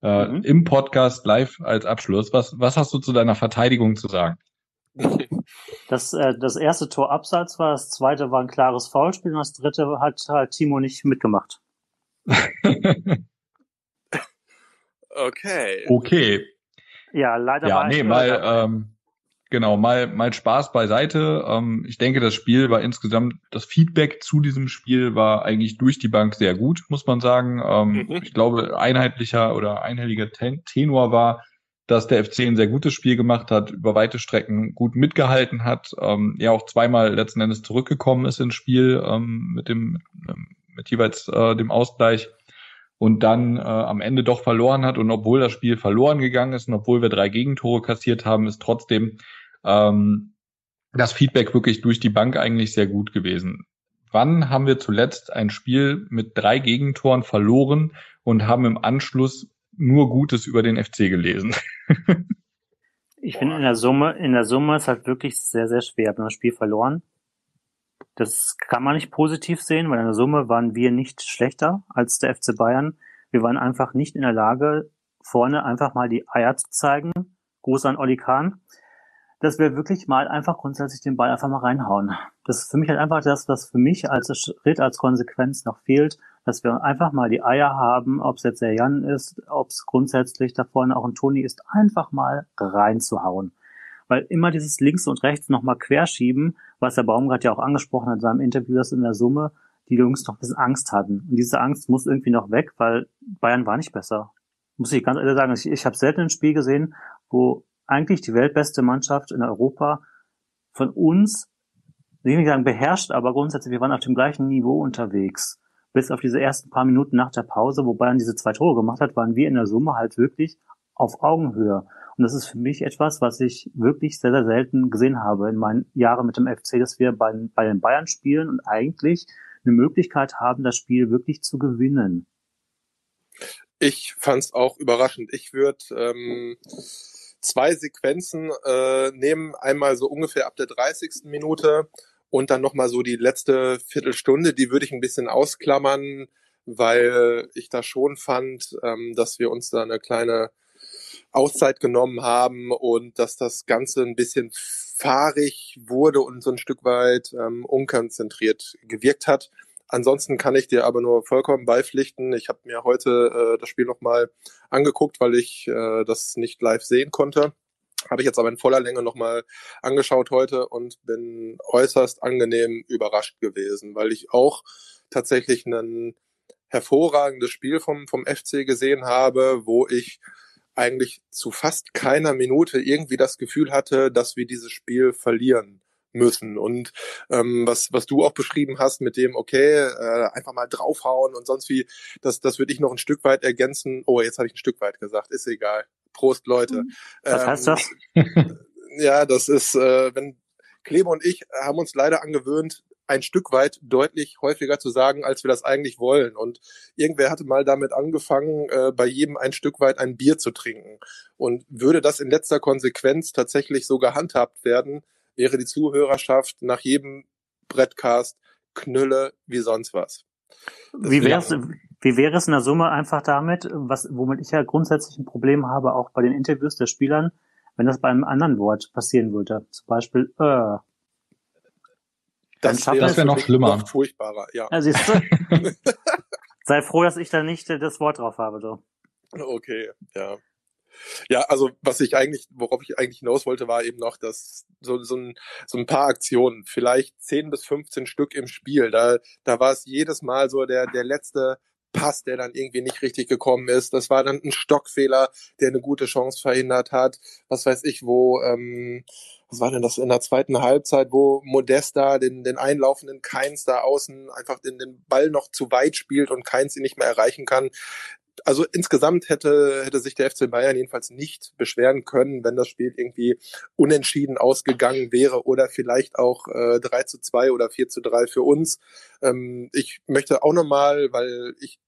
Äh, Mhm. Im Podcast live als Abschluss. Was, was hast du zu deiner Verteidigung zu sagen? Das, äh, das erste Tor abseits war, das zweite war ein klares Foulspiel und das dritte hat halt Timo nicht mitgemacht. Okay. okay. Ja, leider Ja, war nee, mal, ähm, genau, mal, mal Spaß beiseite. Ähm, ich denke, das Spiel war insgesamt, das Feedback zu diesem Spiel war eigentlich durch die Bank sehr gut, muss man sagen. Ähm, mhm. Ich glaube, einheitlicher oder einhelliger Tenor war, dass der FC ein sehr gutes Spiel gemacht hat, über weite Strecken gut mitgehalten hat, ähm, ja auch zweimal letzten Endes zurückgekommen ist ins Spiel ähm, mit dem ähm, mit jeweils äh, dem Ausgleich und dann äh, am Ende doch verloren hat. Und obwohl das Spiel verloren gegangen ist und obwohl wir drei Gegentore kassiert haben, ist trotzdem ähm, das Feedback wirklich durch die Bank eigentlich sehr gut gewesen. Wann haben wir zuletzt ein Spiel mit drei Gegentoren verloren und haben im Anschluss nur Gutes über den FC gelesen? ich finde in der Summe, in der Summe ist halt wirklich sehr, sehr schwer. Wir haben das Spiel verloren. Das kann man nicht positiv sehen, weil in der Summe waren wir nicht schlechter als der FC Bayern. Wir waren einfach nicht in der Lage, vorne einfach mal die Eier zu zeigen. Gruß an Olli Kahn. Dass wir wirklich mal einfach grundsätzlich den Ball einfach mal reinhauen. Das ist für mich halt einfach das, was für mich als Schritt, als Konsequenz noch fehlt, dass wir einfach mal die Eier haben, ob es jetzt der Jan ist, ob es grundsätzlich da vorne auch ein Toni ist, einfach mal reinzuhauen weil immer dieses links und rechts nochmal querschieben, was der Baumgart ja auch angesprochen hat in seinem Interview, dass in der Summe die Jungs noch ein bisschen Angst hatten. Und diese Angst muss irgendwie noch weg, weil Bayern war nicht besser. Muss ich ganz ehrlich sagen, ich, ich habe selten ein Spiel gesehen, wo eigentlich die weltbeste Mannschaft in Europa von uns, ich will nicht sagen beherrscht, aber grundsätzlich, wir waren auf dem gleichen Niveau unterwegs. Bis auf diese ersten paar Minuten nach der Pause, wo Bayern diese zwei Tore gemacht hat, waren wir in der Summe halt wirklich auf Augenhöhe. Und das ist für mich etwas, was ich wirklich sehr, sehr selten gesehen habe in meinen Jahren mit dem FC, dass wir bei, bei den Bayern spielen und eigentlich eine Möglichkeit haben, das Spiel wirklich zu gewinnen. Ich fand es auch überraschend. Ich würde ähm, zwei Sequenzen äh, nehmen, einmal so ungefähr ab der 30. Minute und dann nochmal so die letzte Viertelstunde, die würde ich ein bisschen ausklammern, weil ich da schon fand, ähm, dass wir uns da eine kleine Auszeit genommen haben und dass das Ganze ein bisschen fahrig wurde und so ein Stück weit ähm, unkonzentriert gewirkt hat. Ansonsten kann ich dir aber nur vollkommen beipflichten. Ich habe mir heute äh, das Spiel nochmal angeguckt, weil ich äh, das nicht live sehen konnte. Habe ich jetzt aber in voller Länge nochmal angeschaut heute und bin äußerst angenehm überrascht gewesen, weil ich auch tatsächlich ein hervorragendes Spiel vom, vom FC gesehen habe, wo ich eigentlich zu fast keiner Minute irgendwie das Gefühl hatte, dass wir dieses Spiel verlieren müssen. Und ähm, was, was du auch beschrieben hast mit dem, okay, äh, einfach mal draufhauen und sonst wie, das, das würde ich noch ein Stück weit ergänzen. Oh, jetzt habe ich ein Stück weit gesagt, ist egal. Prost, Leute. Was ähm, heißt das? ja, das ist, äh, wenn Kleber und ich haben uns leider angewöhnt, ein Stück weit deutlich häufiger zu sagen, als wir das eigentlich wollen. Und irgendwer hatte mal damit angefangen, äh, bei jedem ein Stück weit ein Bier zu trinken. Und würde das in letzter Konsequenz tatsächlich so gehandhabt werden, wäre die Zuhörerschaft nach jedem Brettcast Knülle wie sonst was. Das wie wäre es, wie wäre es in der Summe einfach damit, was, womit ich ja grundsätzlich ein Problem habe, auch bei den Interviews der Spielern, wenn das bei einem anderen Wort passieren würde. Zum Beispiel, äh, das, das wäre wär noch schlimmer. Noch furchtbarer, ja. ja siehst du? Sei froh, dass ich da nicht äh, das Wort drauf habe, so. Okay, ja. Ja, also was ich eigentlich, worauf ich eigentlich hinaus wollte, war eben noch, dass so, so, ein, so ein paar Aktionen, vielleicht 10 bis 15 Stück im Spiel, da, da war es jedes Mal so der, der letzte Pass, der dann irgendwie nicht richtig gekommen ist. Das war dann ein Stockfehler, der eine gute Chance verhindert hat. Was weiß ich, wo, ähm, was war denn das in der zweiten Halbzeit, wo Modesta den, den einlaufenden Keins da außen einfach den, den Ball noch zu weit spielt und Keins ihn nicht mehr erreichen kann. Also insgesamt hätte, hätte sich der FC Bayern jedenfalls nicht beschweren können, wenn das Spiel irgendwie unentschieden ausgegangen wäre oder vielleicht auch äh, 3 zu 2 oder 4 zu 3 für uns. Ähm, ich möchte auch nochmal, weil ich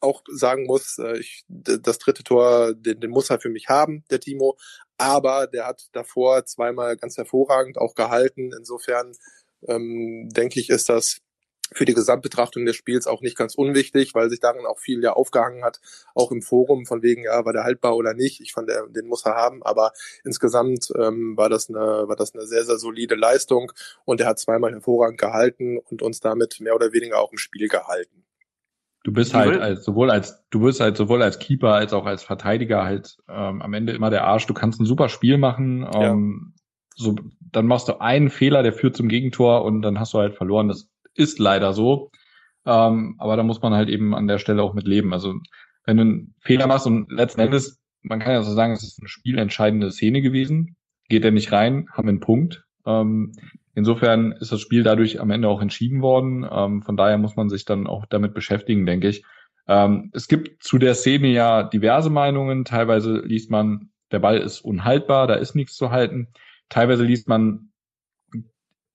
auch sagen muss, äh, ich, das dritte Tor, den, den muss er für mich haben, der Timo. Aber der hat davor zweimal ganz hervorragend auch gehalten. Insofern ähm, denke ich, ist das für die Gesamtbetrachtung des Spiels auch nicht ganz unwichtig, weil sich darin auch viel ja aufgehangen hat, auch im Forum, von wegen, ja, war der haltbar oder nicht. Ich fand, der, den muss er haben, aber insgesamt ähm, war, das eine, war das eine sehr, sehr solide Leistung und er hat zweimal hervorragend gehalten und uns damit mehr oder weniger auch im Spiel gehalten. Du bist halt als, sowohl als du bist halt sowohl als Keeper als auch als Verteidiger halt ähm, am Ende immer der Arsch. Du kannst ein super Spiel machen. Ähm, so, dann machst du einen Fehler, der führt zum Gegentor und dann hast du halt verloren. Das ist leider so. Ähm, aber da muss man halt eben an der Stelle auch mit leben. Also wenn du einen Fehler machst und letzten Endes, man kann ja so sagen, es ist eine spielentscheidende Szene gewesen. Geht er nicht rein, haben wir einen Punkt. Ähm, insofern ist das Spiel dadurch am Ende auch entschieden worden. Ähm, von daher muss man sich dann auch damit beschäftigen, denke ich. Ähm, es gibt zu der Szene ja diverse Meinungen. Teilweise liest man, der Ball ist unhaltbar, da ist nichts zu halten. Teilweise liest man,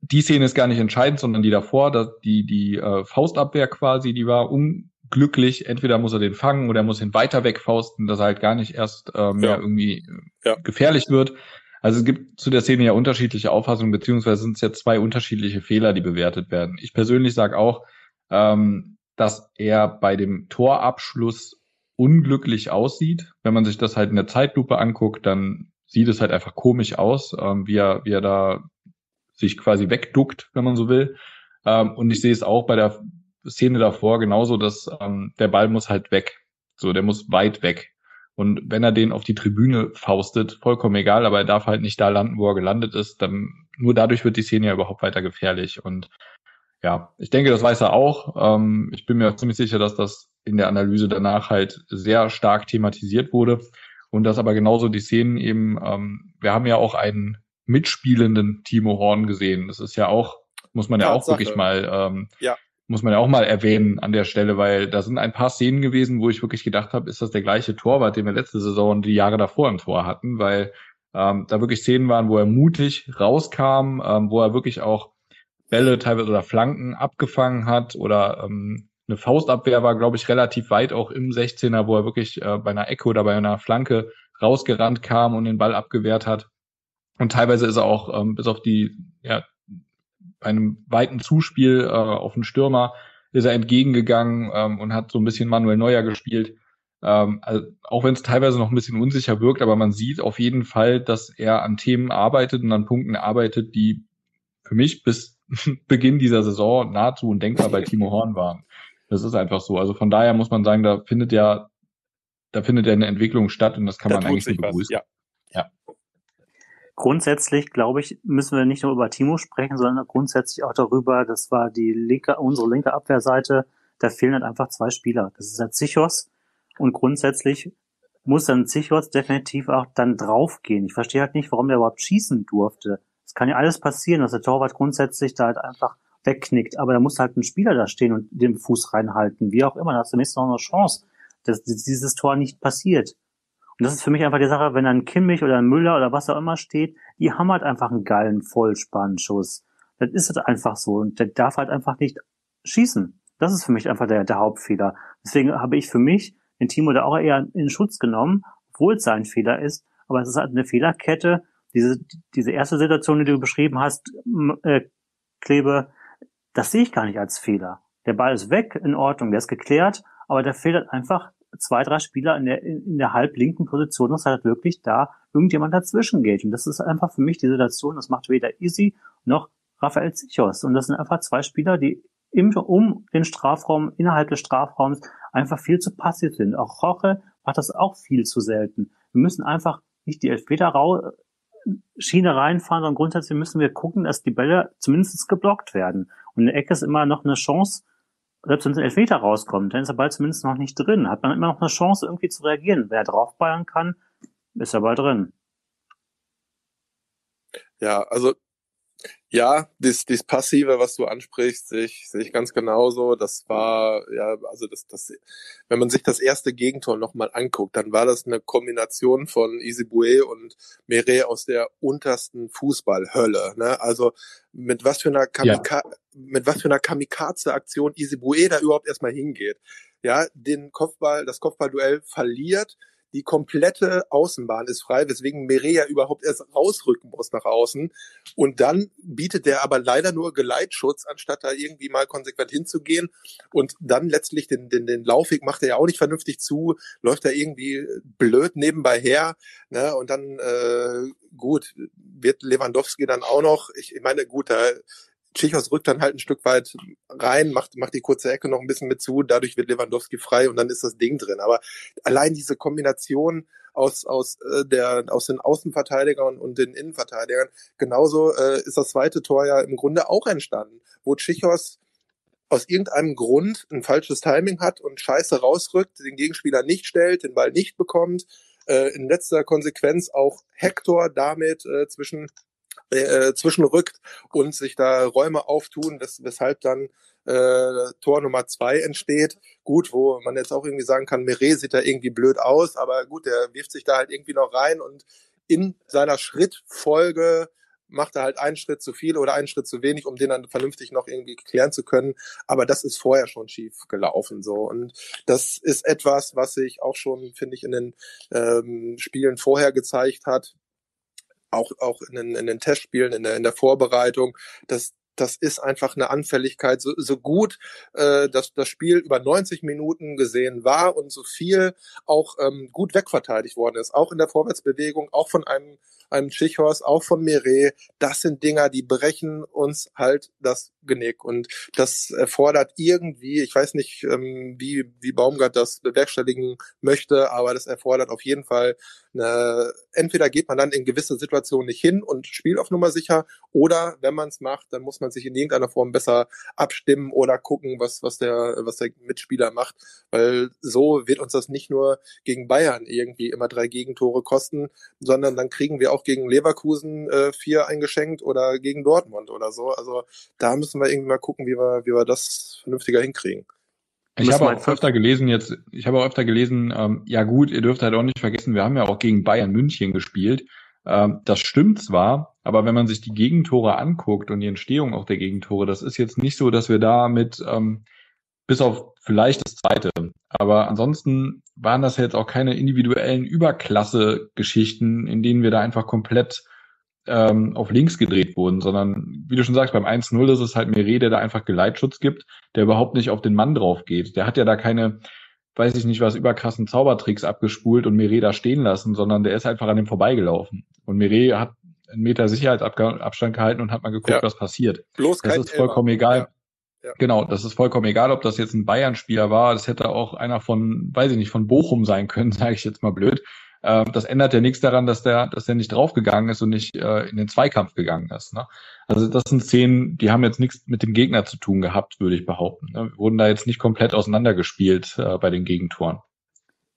die Szene ist gar nicht entscheidend, sondern die davor, dass die, die äh, Faustabwehr quasi, die war unglücklich. Entweder muss er den fangen oder er muss ihn weiter wegfausten, dass er halt gar nicht erst äh, mehr ja. irgendwie ja. gefährlich wird. Also es gibt zu der Szene ja unterschiedliche Auffassungen, beziehungsweise sind es ja zwei unterschiedliche Fehler, die bewertet werden. Ich persönlich sage auch, ähm, dass er bei dem Torabschluss unglücklich aussieht. Wenn man sich das halt in der Zeitlupe anguckt, dann sieht es halt einfach komisch aus, ähm, wie, er, wie er da sich quasi wegduckt, wenn man so will. Ähm, und ich sehe es auch bei der Szene davor genauso, dass ähm, der Ball muss halt weg. So, der muss weit weg. Und wenn er den auf die Tribüne faustet, vollkommen egal, aber er darf halt nicht da landen, wo er gelandet ist, dann nur dadurch wird die Szene ja überhaupt weiter gefährlich. Und ja, ich denke, das weiß er auch. Ähm, ich bin mir ziemlich sicher, dass das in der Analyse danach halt sehr stark thematisiert wurde. Und dass aber genauso die Szenen eben, ähm, wir haben ja auch einen mitspielenden Timo Horn gesehen. Das ist ja auch, muss man ja Tatsache. auch wirklich mal, ähm, ja. Muss man ja auch mal erwähnen an der Stelle, weil da sind ein paar Szenen gewesen, wo ich wirklich gedacht habe, ist das der gleiche Torwart, den wir letzte Saison und die Jahre davor im Tor hatten, weil ähm, da wirklich Szenen waren, wo er mutig rauskam, ähm, wo er wirklich auch Bälle teilweise oder Flanken abgefangen hat oder ähm, eine Faustabwehr war, glaube ich, relativ weit auch im 16er, wo er wirklich äh, bei einer Ecke oder bei einer Flanke rausgerannt kam und den Ball abgewehrt hat. Und teilweise ist er auch ähm, bis auf die, ja, einem weiten Zuspiel äh, auf den Stürmer ist er entgegengegangen ähm, und hat so ein bisschen Manuel Neuer gespielt. Ähm, also auch wenn es teilweise noch ein bisschen unsicher wirkt, aber man sieht auf jeden Fall, dass er an Themen arbeitet und an Punkten arbeitet, die für mich bis Beginn dieser Saison nahezu undenkbar bei Timo Horn waren. Das ist einfach so. Also von daher muss man sagen, da findet ja, da findet ja eine Entwicklung statt und das kann da man eigentlich nur begrüßen. Ja. Grundsätzlich, glaube ich, müssen wir nicht nur über Timo sprechen, sondern grundsätzlich auch darüber, das war die linke, unsere linke Abwehrseite, da fehlen halt einfach zwei Spieler. Das ist ein Zichos und grundsätzlich muss dann Zichos definitiv auch dann draufgehen. Ich verstehe halt nicht, warum der überhaupt schießen durfte. Es kann ja alles passieren, dass der Torwart grundsätzlich da halt einfach wegknickt. Aber da muss halt ein Spieler da stehen und den Fuß reinhalten. Wie auch immer, da hast du nächstes Mal noch eine Chance, dass dieses Tor nicht passiert. Und das ist für mich einfach die Sache, wenn ein Kimmich oder ein Müller oder was auch immer steht, die haben halt einfach einen geilen Vollspannschuss. Das ist halt einfach so. Und der darf halt einfach nicht schießen. Das ist für mich einfach der, der Hauptfehler. Deswegen habe ich für mich den Timo da auch eher in Schutz genommen, obwohl es sein Fehler ist. Aber es ist halt eine Fehlerkette. Diese, diese erste Situation, die du beschrieben hast, äh, Klebe, das sehe ich gar nicht als Fehler. Der Ball ist weg, in Ordnung, der ist geklärt, aber da fehlt halt einfach zwei, drei Spieler in der, in der halblinken Position, dass halt wirklich da irgendjemand dazwischen geht. Und das ist einfach für mich die Situation, das macht weder Easy noch Raphael Zichos. Und das sind einfach zwei Spieler, die im, um den Strafraum, innerhalb des Strafraums einfach viel zu passiv sind. Auch Roche macht das auch viel zu selten. Wir müssen einfach nicht die Elfmeter Schiene reinfahren, sondern grundsätzlich müssen wir gucken, dass die Bälle zumindest geblockt werden. Und eine Ecke ist immer noch eine Chance, selbst wenn ein Elfmeter rauskommt, dann ist der Ball zumindest noch nicht drin. Hat man immer noch eine Chance, irgendwie zu reagieren. Wer draufballern kann, ist der Ball drin. Ja, also ja, dies, dies Passive, was du ansprichst, sehe ich, sehe ich ganz genauso. Das war, ja, also das, das, wenn man sich das erste Gegentor nochmal anguckt, dann war das eine Kombination von Isibue und Mere aus der untersten Fußballhölle. Ne? Also mit was für einer Kamika ja. mit was für einer Kamikaze-Aktion Isibue da überhaupt erstmal hingeht. Ja, den Kopfball, das Kopfballduell verliert, die komplette Außenbahn ist frei, weswegen Merea überhaupt erst rausrücken muss nach außen. Und dann bietet der aber leider nur Geleitschutz, anstatt da irgendwie mal konsequent hinzugehen. Und dann letztlich den, den, den Laufweg macht er ja auch nicht vernünftig zu, läuft da irgendwie blöd nebenbei her. Ne? Und dann, äh, gut, wird Lewandowski dann auch noch, ich, ich meine, gut, da Tschichos rückt dann halt ein Stück weit rein, macht, macht die kurze Ecke noch ein bisschen mit zu, dadurch wird Lewandowski frei und dann ist das Ding drin. Aber allein diese Kombination aus, aus, äh, der, aus den Außenverteidigern und den Innenverteidigern, genauso äh, ist das zweite Tor ja im Grunde auch entstanden, wo Tschichos aus irgendeinem Grund ein falsches Timing hat und scheiße rausrückt, den Gegenspieler nicht stellt, den Ball nicht bekommt, äh, in letzter Konsequenz auch Hector damit äh, zwischen äh, zwischenrückt und sich da Räume auftun, wes weshalb dann äh, Tor Nummer zwei entsteht. Gut, wo man jetzt auch irgendwie sagen kann, Meret sieht da irgendwie blöd aus, aber gut, der wirft sich da halt irgendwie noch rein und in seiner Schrittfolge macht er halt einen Schritt zu viel oder einen Schritt zu wenig, um den dann vernünftig noch irgendwie klären zu können. Aber das ist vorher schon schief gelaufen so. Und das ist etwas, was sich auch schon, finde ich, in den ähm, Spielen vorher gezeigt hat. Auch, auch in den, in den Testspielen, in der, in der Vorbereitung, dass das ist einfach eine Anfälligkeit. So, so gut äh, dass das Spiel über 90 Minuten gesehen war und so viel auch ähm, gut wegverteidigt worden ist, auch in der Vorwärtsbewegung, auch von einem einem Schichhorst, auch von Mire, das sind Dinger, die brechen uns halt das Genick. Und das erfordert irgendwie, ich weiß nicht, ähm, wie, wie Baumgart das bewerkstelligen möchte, aber das erfordert auf jeden Fall eine, entweder geht man dann in gewisse Situationen nicht hin und spielt auf Nummer sicher, oder wenn man es macht, dann muss man sich in irgendeiner Form besser abstimmen oder gucken, was, was der, was der Mitspieler macht, weil so wird uns das nicht nur gegen Bayern irgendwie immer drei Gegentore kosten, sondern dann kriegen wir auch gegen Leverkusen äh, vier eingeschenkt oder gegen Dortmund oder so. Also da müssen wir irgendwie mal gucken, wie wir, wie wir das vernünftiger hinkriegen. Ich habe auch öfter gelesen jetzt, ich habe auch öfter gelesen, ähm, ja gut, ihr dürft halt auch nicht vergessen, wir haben ja auch gegen Bayern München gespielt. Ähm, das stimmt zwar, aber wenn man sich die Gegentore anguckt und die Entstehung auch der Gegentore, das ist jetzt nicht so, dass wir da mit, ähm, bis auf vielleicht das zweite, aber ansonsten waren das jetzt auch keine individuellen Überklasse-Geschichten, in denen wir da einfach komplett ähm, auf links gedreht wurden, sondern wie du schon sagst, beim 1-0 ist es halt Meret, der da einfach Geleitschutz gibt, der überhaupt nicht auf den Mann drauf geht. Der hat ja da keine, weiß ich nicht was, überkrassen Zaubertricks abgespult und Meret da stehen lassen, sondern der ist einfach an dem vorbeigelaufen. Und Meret hat einen Meter Sicherheitsabstand gehalten und hat mal geguckt, ja. was passiert. Bloß das ist vollkommen Elber. egal. Ja. Ja. Genau, das ist vollkommen egal, ob das jetzt ein Bayern-Spieler war. Das hätte auch einer von, weiß ich nicht, von Bochum sein können, sage ich jetzt mal blöd. Ähm, das ändert ja nichts daran, dass der, dass der nicht draufgegangen ist und nicht äh, in den Zweikampf gegangen ist. Ne? Also das sind Szenen, die haben jetzt nichts mit dem Gegner zu tun gehabt, würde ich behaupten. Ne? Wir wurden da jetzt nicht komplett auseinandergespielt äh, bei den Gegentoren.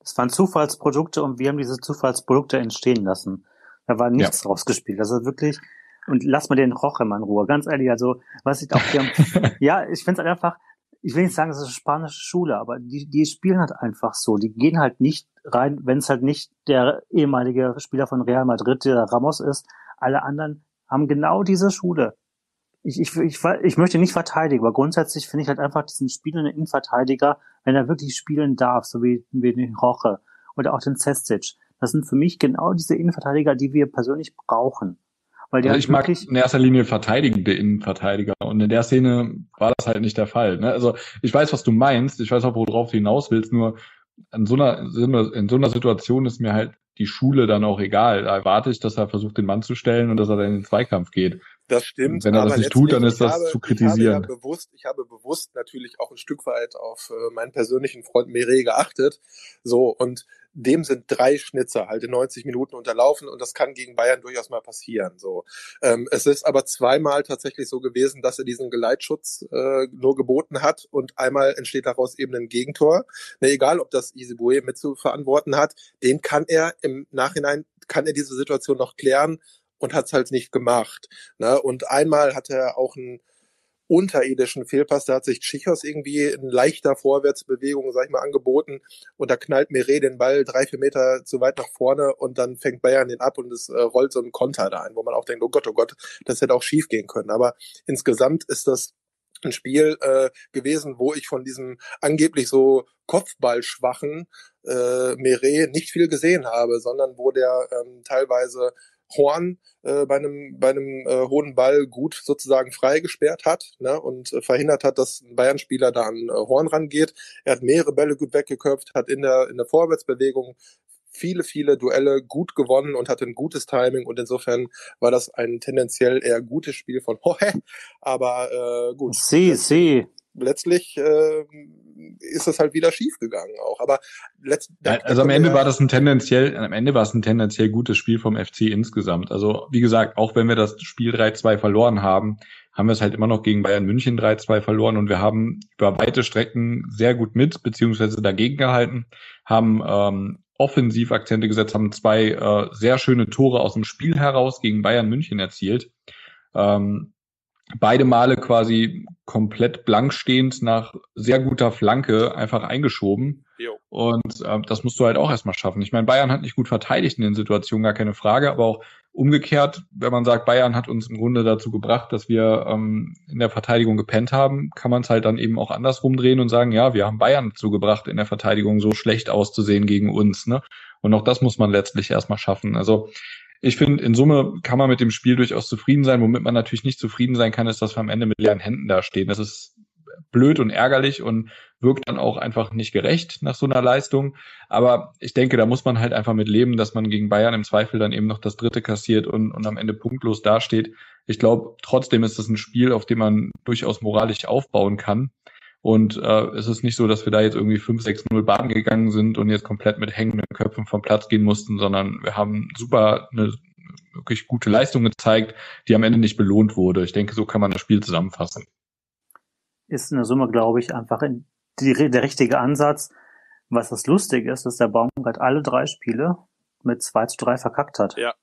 Das waren Zufallsprodukte und wir haben diese Zufallsprodukte entstehen lassen. Da war nichts ja. rausgespielt. Das ist wirklich, und lass mal den Roche mal in Ruhe. Ganz ehrlich, also, was ich auch, haben, ja, ich finde es einfach, ich will nicht sagen, es ist eine spanische Schule, aber die, die spielen halt einfach so. Die gehen halt nicht rein, wenn es halt nicht der ehemalige Spieler von Real Madrid, der Ramos ist. Alle anderen haben genau diese Schule. Ich, ich, ich, ich möchte nicht verteidigen, aber grundsätzlich finde ich halt einfach diesen spielenden Innenverteidiger, wenn er wirklich spielen darf, so wie, wie den Roche oder auch den Cestic. Das sind für mich genau diese Innenverteidiger, die wir persönlich brauchen. Weil die also ich mag in erster Linie verteidigende Innenverteidiger und in der Szene war das halt nicht der Fall. Ne? Also ich weiß, was du meinst, ich weiß auch, worauf du hinaus willst, nur in so einer, in so einer Situation ist mir halt die Schule dann auch egal. Da erwarte ich, dass er versucht, den Mann zu stellen und dass er dann in den Zweikampf geht. Das stimmt. Wenn er das nicht tut, dann ist das habe, zu kritisieren. Ich habe, ja bewusst, ich habe bewusst natürlich auch ein Stück weit auf äh, meinen persönlichen Freund Mire geachtet. So, und dem sind drei Schnitzer halt in 90 Minuten unterlaufen und das kann gegen Bayern durchaus mal passieren. So, ähm, es ist aber zweimal tatsächlich so gewesen, dass er diesen Geleitschutz äh, nur geboten hat und einmal entsteht daraus eben ein Gegentor. Na, egal, ob das Isibue mit zu verantworten hat, den kann er im Nachhinein kann er diese Situation noch klären und hat es halt nicht gemacht. Ne? Und einmal hat er auch ein unterirdischen Fehlpass. Da hat sich Chichos irgendwie in leichter Vorwärtsbewegung, sag ich mal, angeboten und da knallt Mire den Ball drei, vier Meter zu weit nach vorne und dann fängt Bayern den ab und es äh, rollt so ein Konter da ein, wo man auch denkt, oh Gott, oh Gott, das hätte auch schief gehen können. Aber insgesamt ist das ein Spiel äh, gewesen, wo ich von diesem angeblich so Kopfballschwachen äh, Mire nicht viel gesehen habe, sondern wo der ähm, teilweise Horn äh, bei einem, bei einem äh, hohen Ball gut sozusagen freigesperrt hat ne, und äh, verhindert hat, dass ein Bayern-Spieler da an äh, Horn rangeht. Er hat mehrere Bälle gut weggeköpft, hat in der, in der Vorwärtsbewegung viele, viele Duelle gut gewonnen und hatte ein gutes Timing und insofern war das ein tendenziell eher gutes Spiel von Hohe, aber äh, gut. Sie, sie. Letztlich äh, ist es halt wieder schief gegangen auch. Aber letzt, also am Ende war das ein tendenziell, am Ende war es ein tendenziell gutes Spiel vom FC insgesamt. Also wie gesagt, auch wenn wir das Spiel 3-2 verloren haben, haben wir es halt immer noch gegen Bayern München 3-2 verloren und wir haben über weite Strecken sehr gut mit beziehungsweise dagegen gehalten, haben ähm, Offensivakzente gesetzt, haben zwei äh, sehr schöne Tore aus dem Spiel heraus gegen Bayern München erzielt. Ähm, beide Male quasi komplett blank stehend nach sehr guter Flanke einfach eingeschoben. Jo. Und äh, das musst du halt auch erstmal schaffen. Ich meine, Bayern hat nicht gut verteidigt in den Situationen, gar keine Frage, aber auch umgekehrt, wenn man sagt, Bayern hat uns im Grunde dazu gebracht, dass wir ähm, in der Verteidigung gepennt haben, kann man es halt dann eben auch andersrum drehen und sagen, ja, wir haben Bayern dazu gebracht, in der Verteidigung so schlecht auszusehen gegen uns. Ne? Und auch das muss man letztlich erstmal schaffen. Also ich finde, in Summe kann man mit dem Spiel durchaus zufrieden sein. Womit man natürlich nicht zufrieden sein kann, ist, dass wir am Ende mit leeren Händen dastehen. Das ist blöd und ärgerlich und wirkt dann auch einfach nicht gerecht nach so einer Leistung. Aber ich denke, da muss man halt einfach mit leben, dass man gegen Bayern im Zweifel dann eben noch das dritte kassiert und, und am Ende punktlos dasteht. Ich glaube, trotzdem ist das ein Spiel, auf dem man durchaus moralisch aufbauen kann. Und äh, es ist nicht so, dass wir da jetzt irgendwie 5-6-0 Bahn gegangen sind und jetzt komplett mit hängenden Köpfen vom Platz gehen mussten, sondern wir haben super eine wirklich gute Leistung gezeigt, die am Ende nicht belohnt wurde. Ich denke, so kann man das Spiel zusammenfassen. Ist in der Summe, glaube ich, einfach die, der richtige Ansatz. Was das Lustige ist, dass der Baumgart alle drei Spiele mit 2 zu 3 verkackt hat. Ja.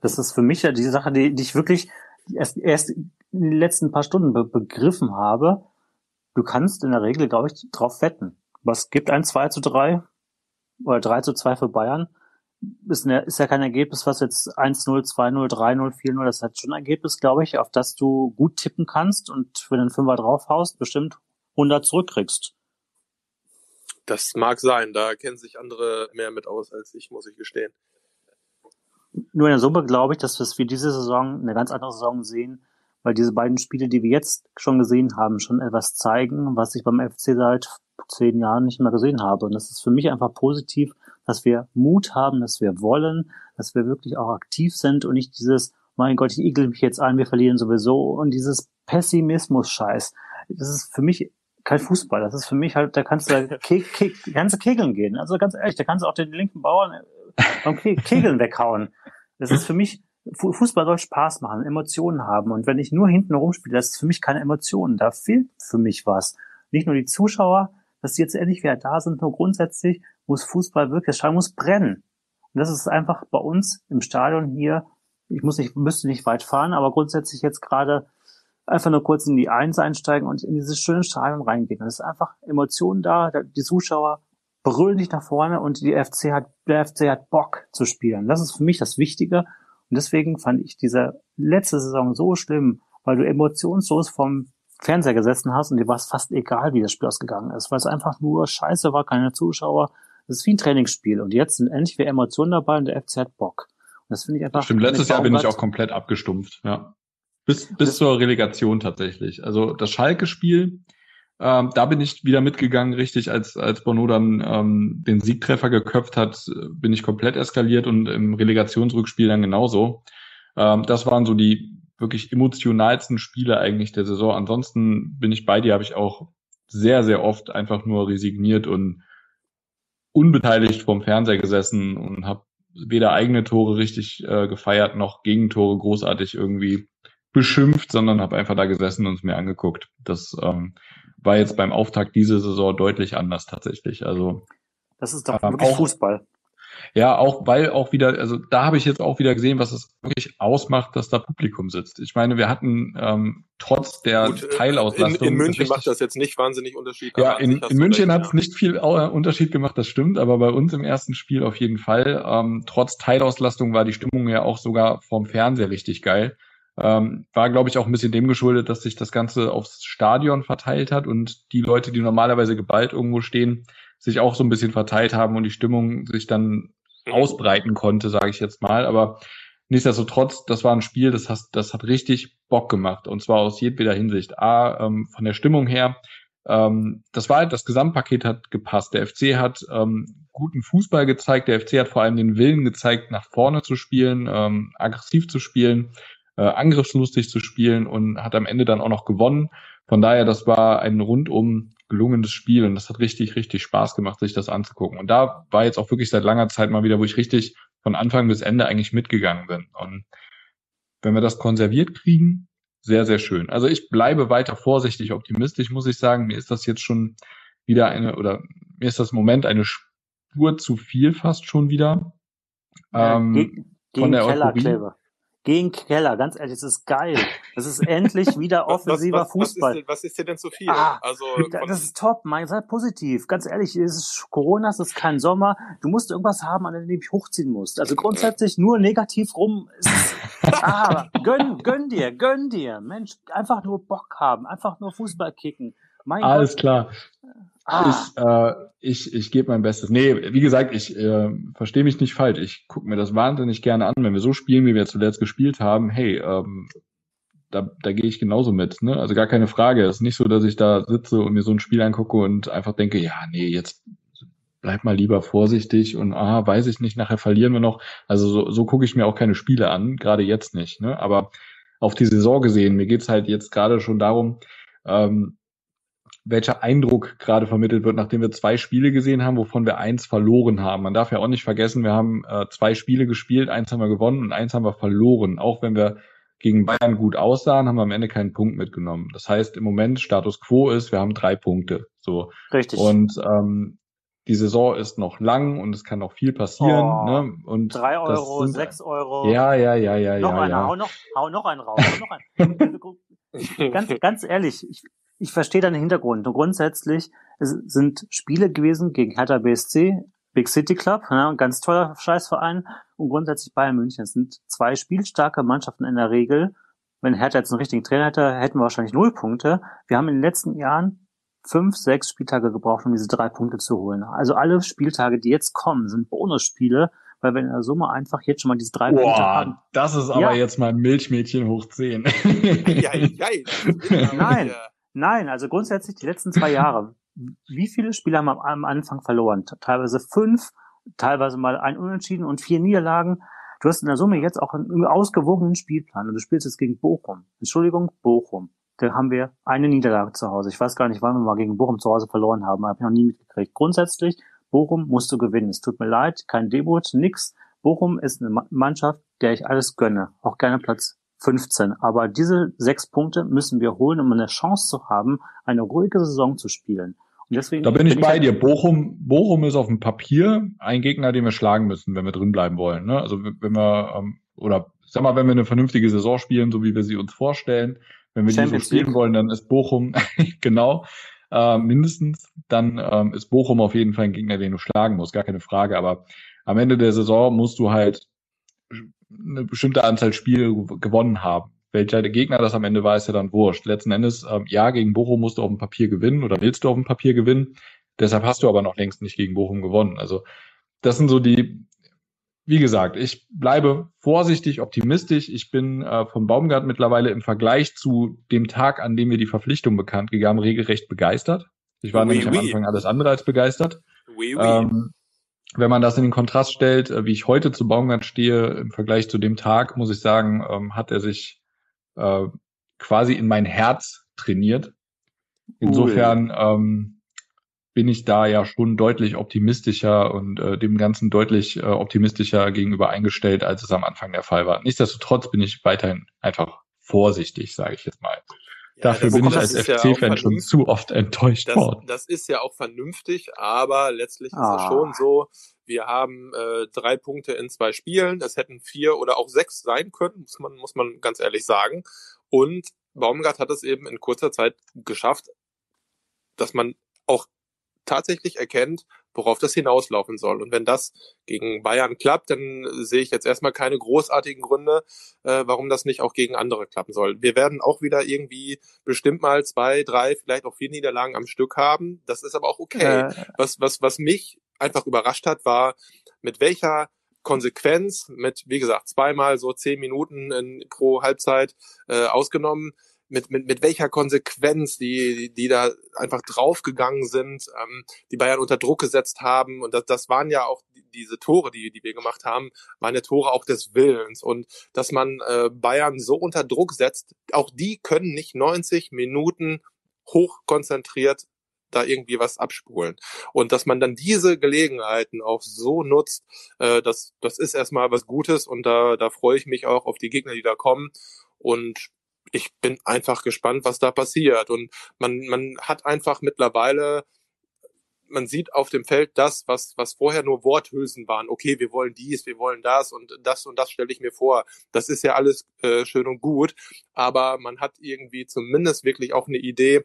Das ist für mich ja die Sache, die, die ich wirklich erst, erst in den letzten paar Stunden be begriffen habe, du kannst in der Regel, glaube ich, drauf wetten. Was gibt ein 2 zu 3 oder 3 zu 2 für Bayern? Ist, eine, ist ja kein Ergebnis, was jetzt 1-0, 2-0, 3-0, 4-0, das hat schon ein Ergebnis, glaube ich, auf das du gut tippen kannst und wenn du einen Fünfer draufhaust, bestimmt 100 zurückkriegst. Das mag sein, da kennen sich andere mehr mit aus als ich, muss ich gestehen. Nur in der Summe glaube ich, dass wir diese Saison eine ganz andere Saison sehen, weil diese beiden Spiele, die wir jetzt schon gesehen haben, schon etwas zeigen, was ich beim FC seit zehn Jahren nicht mehr gesehen habe. Und das ist für mich einfach positiv, dass wir Mut haben, dass wir wollen, dass wir wirklich auch aktiv sind und nicht dieses, mein Gott, ich igel mich jetzt ein, wir verlieren sowieso und dieses Pessimismus-Scheiß. Das ist für mich kein Fußball. Das ist für mich halt, da kannst du da ke ke ganze Kegeln gehen. Also ganz ehrlich, da kannst du auch den linken Bauern beim Ke Kegeln weghauen. Das ist für mich Fußball soll Spaß machen, Emotionen haben. Und wenn ich nur hinten rumspiele, das ist für mich keine Emotionen. Da fehlt für mich was. Nicht nur die Zuschauer, dass die jetzt endlich wieder da sind, nur grundsätzlich muss Fußball wirklich, das Stadion muss brennen. Und das ist einfach bei uns im Stadion hier, ich muss nicht, müsste nicht weit fahren, aber grundsätzlich jetzt gerade einfach nur kurz in die Eins einsteigen und in dieses schöne Stadion reingehen. Das ist einfach Emotionen da, die Zuschauer brüllen nicht nach vorne und die FC hat, der FC hat Bock zu spielen. Das ist für mich das Wichtige. Und deswegen fand ich diese letzte Saison so schlimm, weil du emotionslos vom Fernseher gesessen hast und dir war es fast egal, wie das Spiel ausgegangen ist, weil es einfach nur scheiße war, keine Zuschauer. Es ist wie ein Trainingsspiel und jetzt sind endlich wieder Emotionen dabei und der FC hat Bock. Und das finde ich einfach. Stimmt, letztes Jahr bin ich auch komplett abgestumpft, ja. Bis, bis zur Relegation tatsächlich. Also das Schalke-Spiel, ähm, da bin ich wieder mitgegangen, richtig, als, als Bono dann ähm, den Siegtreffer geköpft hat, bin ich komplett eskaliert und im Relegationsrückspiel dann genauso. Ähm, das waren so die wirklich emotionalsten Spiele eigentlich der Saison. Ansonsten bin ich bei dir, habe ich auch sehr, sehr oft einfach nur resigniert und unbeteiligt vorm Fernseher gesessen und habe weder eigene Tore richtig äh, gefeiert noch Gegentore großartig irgendwie beschimpft, sondern habe einfach da gesessen und es mir angeguckt. Das ähm, war jetzt beim Auftakt diese Saison deutlich anders tatsächlich. Also das ist doch ähm, wirklich auch, Fußball. Ja, auch weil auch wieder, also da habe ich jetzt auch wieder gesehen, was es wirklich ausmacht, dass da Publikum sitzt. Ich meine, wir hatten ähm, trotz der Gut, äh, Teilauslastung. In, in München macht das jetzt nicht wahnsinnig Unterschied. Ja, in, in München hat es ja. nicht viel äh, Unterschied gemacht, das stimmt, aber bei uns im ersten Spiel auf jeden Fall. Ähm, trotz Teilauslastung war die Stimmung ja auch sogar vom Fernseher richtig geil. Ähm, war, glaube ich, auch ein bisschen dem geschuldet, dass sich das Ganze aufs Stadion verteilt hat und die Leute, die normalerweise geballt irgendwo stehen, sich auch so ein bisschen verteilt haben und die Stimmung sich dann mhm. ausbreiten konnte, sage ich jetzt mal. Aber nichtsdestotrotz, das war ein Spiel, das hat, das hat richtig Bock gemacht und zwar aus jedweder Hinsicht. A, ähm, von der Stimmung her, ähm, das war halt, das Gesamtpaket hat gepasst. Der FC hat ähm, guten Fußball gezeigt. Der FC hat vor allem den Willen gezeigt, nach vorne zu spielen, ähm, aggressiv zu spielen, äh, angriffslustig zu spielen und hat am Ende dann auch noch gewonnen. Von daher, das war ein rundum gelungenes Spiel und das hat richtig, richtig Spaß gemacht, sich das anzugucken. Und da war jetzt auch wirklich seit langer Zeit mal wieder, wo ich richtig von Anfang bis Ende eigentlich mitgegangen bin. Und wenn wir das konserviert kriegen, sehr, sehr schön. Also ich bleibe weiter vorsichtig optimistisch, muss ich sagen. Mir ist das jetzt schon wieder eine, oder mir ist das Moment eine Spur zu viel fast schon wieder. Ja, ähm, gegen, von der Euphorie gegen Keller. Ganz ehrlich, es ist geil. Es ist endlich wieder offensiver was, was, Fußball. Was ist, was ist dir denn zu viel? Ah, also, das ist top, mein, sei positiv. Ganz ehrlich, es ist Corona, es ist kein Sommer. Du musst irgendwas haben, an dem du dich hochziehen musst. Also grundsätzlich nur negativ rum. Ist, ah, gönn, gönn dir, gönn dir. Mensch, einfach nur Bock haben, einfach nur Fußball kicken. Mein Alles Gott. klar. Ah. Ich, äh, ich, ich gebe mein Bestes. Nee, wie gesagt, ich äh, verstehe mich nicht falsch. Ich gucke mir das wahnsinnig gerne an. Wenn wir so spielen, wie wir zuletzt gespielt haben, hey, ähm, da, da gehe ich genauso mit. Ne? Also gar keine Frage. Es ist nicht so, dass ich da sitze und mir so ein Spiel angucke und einfach denke, ja, nee, jetzt bleib mal lieber vorsichtig und ah, weiß ich nicht, nachher verlieren wir noch. Also so, so gucke ich mir auch keine Spiele an, gerade jetzt nicht. Ne? Aber auf die Saison gesehen, mir geht's halt jetzt gerade schon darum, ähm, welcher Eindruck gerade vermittelt wird, nachdem wir zwei Spiele gesehen haben, wovon wir eins verloren haben. Man darf ja auch nicht vergessen, wir haben äh, zwei Spiele gespielt, eins haben wir gewonnen und eins haben wir verloren. Auch wenn wir gegen Bayern gut aussahen, haben wir am Ende keinen Punkt mitgenommen. Das heißt, im Moment Status quo ist, wir haben drei Punkte. So. Richtig. Und ähm, die Saison ist noch lang und es kann noch viel passieren. Oh, ne? Und drei Euro, sind, sechs Euro. Ja, ja, ja, ja, noch ja. Einer, ja. Hau noch, hau noch einen raus. Hau noch einen. ganz, ganz ehrlich, ich, ich verstehe deinen Hintergrund. Und grundsätzlich es sind Spiele gewesen gegen Hertha BSC, Big City Club, ja, ein ganz toller Scheißverein und grundsätzlich Bayern München. Es sind zwei spielstarke Mannschaften in der Regel. Wenn Hertha jetzt einen richtigen Trainer hätte, hätten wir wahrscheinlich null Punkte. Wir haben in den letzten Jahren fünf, sechs Spieltage gebraucht, um diese drei Punkte zu holen. Also alle Spieltage, die jetzt kommen, sind Bonusspiele, weil wir in der Summe einfach jetzt schon mal diese drei Boah, Punkte haben. Das ist aber ja. jetzt mal Milchmädchen hoch zehn. ja, ja, Nein, Nein, also grundsätzlich die letzten zwei Jahre. Wie viele Spiele haben wir am Anfang verloren? Teilweise fünf, teilweise mal ein Unentschieden und vier Niederlagen. Du hast in der Summe jetzt auch einen ausgewogenen Spielplan und du spielst jetzt gegen Bochum. Entschuldigung, Bochum. Da haben wir eine Niederlage zu Hause. Ich weiß gar nicht, wann wir mal gegen Bochum zu Hause verloren haben. Habe ich noch nie mitgekriegt. Grundsätzlich, Bochum musst du gewinnen. Es tut mir leid, kein Debut, nix. Bochum ist eine Mannschaft, der ich alles gönne. Auch gerne Platz 15. Aber diese sechs Punkte müssen wir holen, um eine Chance zu haben, eine ruhige Saison zu spielen. Und deswegen da bin ich bei dir. Bochum, Bochum ist auf dem Papier ein Gegner, den wir schlagen müssen, wenn wir drin bleiben wollen. Ne? Also wenn wir, ähm, oder sag mal, wenn wir eine vernünftige Saison spielen, so wie wir sie uns vorstellen, wenn wir Champions die so spielen League. wollen, dann ist Bochum, genau, äh, mindestens, dann ähm, ist Bochum auf jeden Fall ein Gegner, den du schlagen musst, gar keine Frage. Aber am Ende der Saison musst du halt eine bestimmte Anzahl Spiele gewonnen haben. Welcher Gegner das am Ende war, ist ja dann wurscht. Letzten Endes, ähm, ja, gegen Bochum musst du auf dem Papier gewinnen oder willst du auf dem Papier gewinnen. Deshalb hast du aber noch längst nicht gegen Bochum gewonnen. Also das sind so die, wie gesagt, ich bleibe vorsichtig optimistisch. Ich bin äh, vom Baumgart mittlerweile im Vergleich zu dem Tag, an dem wir die Verpflichtung bekannt gegeben regelrecht begeistert. Ich war oui, nämlich oui. am Anfang alles andere als begeistert. Oui, ähm, wenn man das in den Kontrast stellt, äh, wie ich heute zu Baumgart stehe, im Vergleich zu dem Tag, muss ich sagen, ähm, hat er sich äh, quasi in mein Herz trainiert. Insofern ähm, bin ich da ja schon deutlich optimistischer und äh, dem Ganzen deutlich äh, optimistischer gegenüber eingestellt, als es am Anfang der Fall war. Nichtsdestotrotz bin ich weiterhin einfach vorsichtig, sage ich jetzt mal. Ja, Dafür bin ich als FC-Fan ja schon zu oft enttäuscht das, worden. Das ist ja auch vernünftig, aber letztlich ist ah. es schon so, wir haben äh, drei Punkte in zwei Spielen. Es hätten vier oder auch sechs sein können, muss man, muss man ganz ehrlich sagen. Und Baumgart hat es eben in kurzer Zeit geschafft, dass man auch tatsächlich erkennt, worauf das hinauslaufen soll. Und wenn das gegen Bayern klappt, dann sehe ich jetzt erstmal keine großartigen Gründe, äh, warum das nicht auch gegen andere klappen soll. Wir werden auch wieder irgendwie bestimmt mal zwei, drei, vielleicht auch vier Niederlagen am Stück haben. Das ist aber auch okay. Äh. Was, was, was mich einfach überrascht hat, war, mit welcher Konsequenz, mit, wie gesagt, zweimal so zehn Minuten in, pro Halbzeit äh, ausgenommen, mit, mit, mit welcher Konsequenz die, die da einfach draufgegangen sind, ähm, die Bayern unter Druck gesetzt haben. Und das, das waren ja auch diese Tore, die, die wir gemacht haben, waren ja Tore auch des Willens. Und dass man äh, Bayern so unter Druck setzt, auch die können nicht 90 Minuten hochkonzentriert da irgendwie was abspulen. Und dass man dann diese Gelegenheiten auch so nutzt, äh, das, das ist erstmal was Gutes und da, da freue ich mich auch auf die Gegner, die da kommen. Und ich bin einfach gespannt, was da passiert. Und man, man hat einfach mittlerweile man sieht auf dem Feld das, was, was vorher nur Worthülsen waren. Okay, wir wollen dies, wir wollen das und das und das stelle ich mir vor. Das ist ja alles äh, schön und gut, aber man hat irgendwie zumindest wirklich auch eine Idee,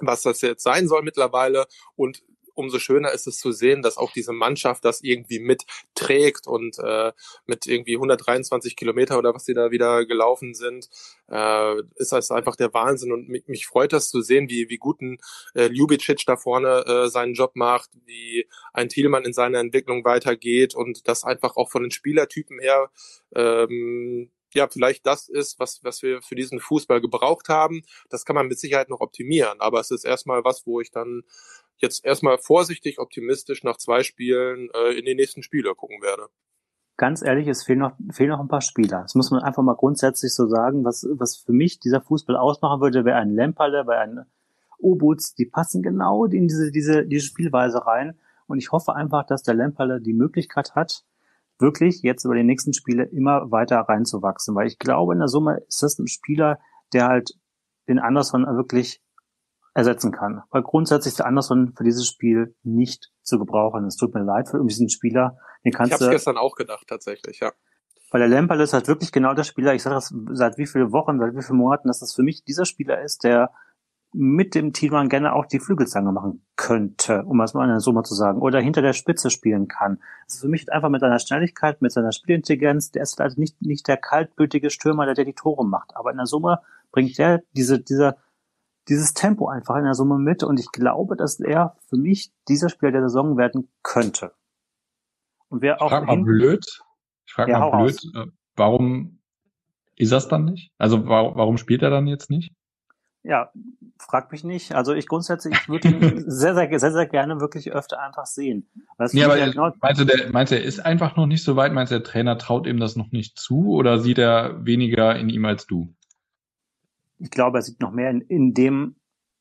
was das jetzt sein soll mittlerweile und umso schöner ist es zu sehen, dass auch diese Mannschaft das irgendwie mitträgt und äh, mit irgendwie 123 Kilometer oder was sie da wieder gelaufen sind, äh, ist das einfach der Wahnsinn und mich, mich freut das zu sehen, wie, wie guten äh, Ljubicic da vorne äh, seinen Job macht, wie ein Thielmann in seiner Entwicklung weitergeht und das einfach auch von den Spielertypen her ähm, ja, vielleicht das ist, was, was wir für diesen Fußball gebraucht haben. Das kann man mit Sicherheit noch optimieren, aber es ist erstmal was, wo ich dann jetzt erstmal vorsichtig optimistisch nach zwei Spielen äh, in die nächsten Spiele gucken werde. Ganz ehrlich, es fehlen noch, fehlen noch ein paar Spieler. Das muss man einfach mal grundsätzlich so sagen. Was, was für mich dieser Fußball ausmachen würde, wäre ein Lemperle, wäre ein Obuts, die passen genau in diese, diese, diese Spielweise rein. Und ich hoffe einfach, dass der Lemperle die Möglichkeit hat, wirklich jetzt über die nächsten Spiele immer weiter reinzuwachsen. Weil ich glaube, in der Summe ist das ein Spieler, der halt den Anderson wirklich ersetzen kann. Weil grundsätzlich ist der Anderson für dieses Spiel nicht zu gebrauchen. Es tut mir leid für diesen Spieler. Den kannst ich habe gestern auch gedacht, tatsächlich, ja. Weil der Lemperl ist halt wirklich genau der Spieler, ich sage das seit wie viele Wochen, seit wie vielen Monaten, dass das für mich dieser Spieler ist, der mit dem Thielmann gerne auch die Flügelzange machen könnte, um es mal in der Summe zu sagen, oder hinter der Spitze spielen kann. Das ist für mich einfach mit seiner Schnelligkeit, mit seiner Spielintelligenz, der ist also nicht, nicht der kaltblütige Stürmer, der, der die Tore macht. Aber in der Summe bringt der diese, dieser, dieses Tempo einfach in der Summe mit und ich glaube, dass er für mich dieser Spieler der Saison werden könnte. Und wer auch. Ich frage mal blöd. Ich frage ja, mal blöd, aus. Äh, warum ist das dann nicht? Also warum, spielt er dann jetzt nicht? Ja, frag mich nicht. Also ich grundsätzlich, ich würde ihn sehr, sehr, sehr, sehr gerne wirklich öfter einfach sehen. ja, aber genau meinst, du, der, meinst du, er ist einfach noch nicht so weit? Meinst du, der Trainer traut ihm das noch nicht zu oder sieht er weniger in ihm als du? Ich glaube, er sieht noch mehr in, in dem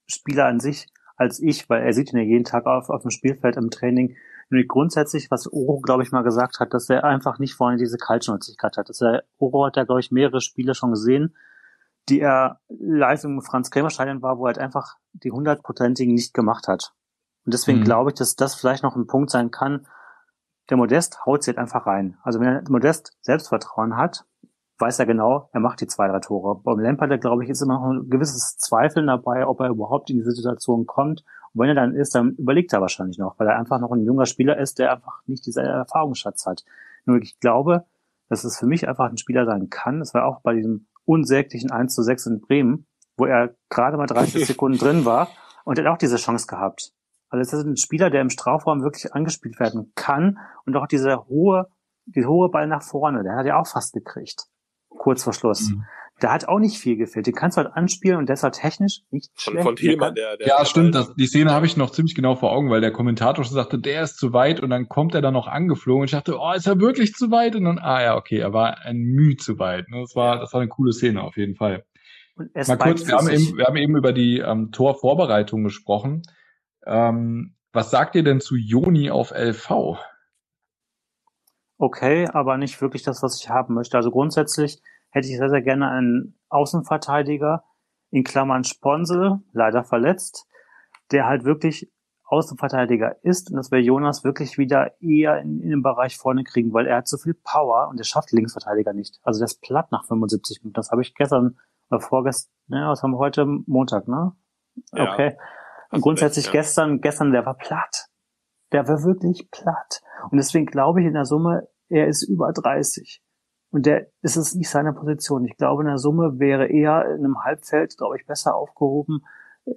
Spieler an sich als ich, weil er sieht ihn ja jeden Tag auf, auf dem Spielfeld im Training. Nämlich grundsätzlich, was Oro, glaube ich, mal gesagt hat, dass er einfach nicht vorne diese Kaltschnäuzigkeit hat. Dass er, Oro hat ja, glaube ich, mehrere Spiele schon gesehen, die er live im Franz-Kremer-Stadion war, wo er halt einfach die hundertprozentigen nicht gemacht hat. Und deswegen mhm. glaube ich, dass das vielleicht noch ein Punkt sein kann. Der Modest haut sie halt einfach rein. Also wenn er Modest Selbstvertrauen hat, weiß er genau, er macht die zwei, drei Tore. Beim Lampard, glaube ich, ist immer noch ein gewisses Zweifeln dabei, ob er überhaupt in diese Situation kommt. Und wenn er dann ist, dann überlegt er wahrscheinlich noch, weil er einfach noch ein junger Spieler ist, der einfach nicht diese Erfahrungsschatz hat. Nur ich glaube, dass es für mich einfach ein Spieler sein kann. Das war auch bei diesem unsäglichen 1 zu 6 in Bremen, wo er gerade mal 30 Sekunden drin war und er hat auch diese Chance gehabt. Also es ist ein Spieler, der im Strafraum wirklich angespielt werden kann und auch diese hohe, die hohe Ball nach vorne, der hat er auch fast gekriegt kurz vor Schluss. Mhm. Da hat auch nicht viel gefehlt. Den kannst du halt anspielen und deshalb technisch nicht schlecht. Von Thielmann, der, der Ja, stimmt. Das, die Szene habe ich noch ziemlich genau vor Augen, weil der Kommentator schon sagte, der ist zu weit und dann kommt er dann noch angeflogen und ich dachte, oh, ist er wirklich zu weit? Und dann, ah ja, okay, er war ein Mühe zu weit. Das war, das war eine coole Szene auf jeden Fall. Mal kurz, wir haben, eben, wir haben eben über die ähm, Torvorbereitung gesprochen. Ähm, was sagt ihr denn zu Joni auf LV? Okay, aber nicht wirklich das, was ich haben möchte. Also grundsätzlich hätte ich sehr, sehr gerne einen Außenverteidiger, in Klammern Sponsel, leider verletzt, der halt wirklich Außenverteidiger ist und das wäre Jonas wirklich wieder eher in, in den Bereich vorne kriegen, weil er hat so viel Power und er schafft Linksverteidiger nicht. Also der ist platt nach 75 Minuten. Das habe ich gestern oder vorgestern, ne, was haben wir heute? Montag, ne? Ja, okay. Und grundsätzlich recht, ja. gestern, gestern, der war platt. Der war wirklich platt. Und deswegen glaube ich in der Summe, er ist über 30. Und der ist es nicht seine Position. Ich glaube, in der Summe wäre er in einem Halbfeld, glaube ich, besser aufgehoben.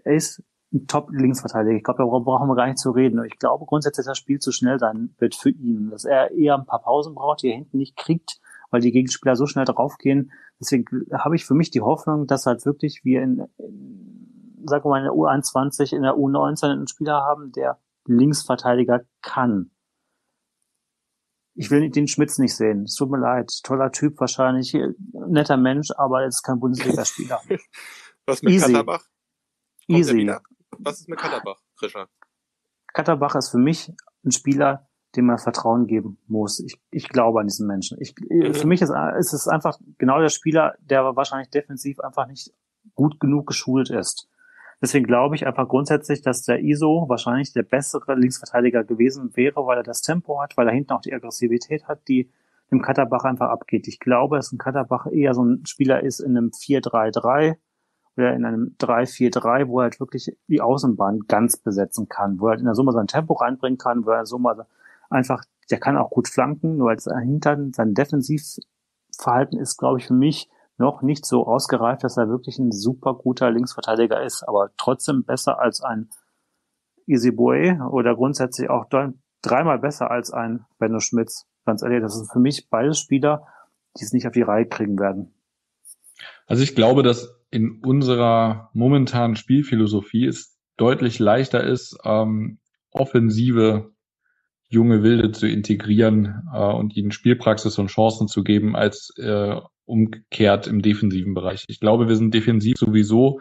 Er ist ein Top-Linksverteidiger. Ich glaube, darüber brauchen wir gar nicht zu reden. Ich glaube grundsätzlich, dass das Spiel zu schnell sein wird für ihn. Dass er eher ein paar Pausen braucht, die er hinten nicht kriegt weil die Gegenspieler so schnell draufgehen. Deswegen habe ich für mich die Hoffnung, dass halt wirklich wir in, in sagen wir mal in der U21, in der U19 einen Spieler haben, der Linksverteidiger kann. Ich will den Schmitz nicht sehen. Es tut mir leid. Toller Typ wahrscheinlich, netter Mensch, aber er ist kein Bundesligaspieler. Was mit Easy. Katterbach? Kommt Easy. Was ist mit Katterbach, Krischer? Katterbach ist für mich ein Spieler, dem man Vertrauen geben muss. Ich, ich glaube an diesen Menschen. Ich, Mhm. Für mich ist, ist es einfach genau der Spieler, der wahrscheinlich defensiv einfach nicht gut genug geschult ist. Deswegen glaube ich einfach grundsätzlich, dass der ISO wahrscheinlich der bessere Linksverteidiger gewesen wäre, weil er das Tempo hat, weil er hinten auch die Aggressivität hat, die dem Katterbach einfach abgeht. Ich glaube, dass ein Katterbach eher so ein Spieler ist in einem 4-3-3 oder in einem 3-4-3, wo er halt wirklich die Außenbahn ganz besetzen kann, wo er halt in der Summe sein Tempo reinbringen kann, wo er in der Summe einfach, der kann auch gut flanken, nur als Hintern, sein Defensivverhalten ist, glaube ich, für mich noch nicht so ausgereift, dass er wirklich ein super guter Linksverteidiger ist, aber trotzdem besser als ein Isibue oder grundsätzlich auch dre- dreimal besser als ein Benno Schmitz. Ganz ehrlich, das sind für mich beide Spieler, die es nicht auf die Reihe kriegen werden. Also ich glaube, dass in unserer momentanen Spielphilosophie es deutlich leichter ist, ähm, offensive junge Wilde zu integrieren äh, und ihnen Spielpraxis und Chancen zu geben, als äh, umgekehrt im defensiven Bereich. Ich glaube, wir sind defensiv sowieso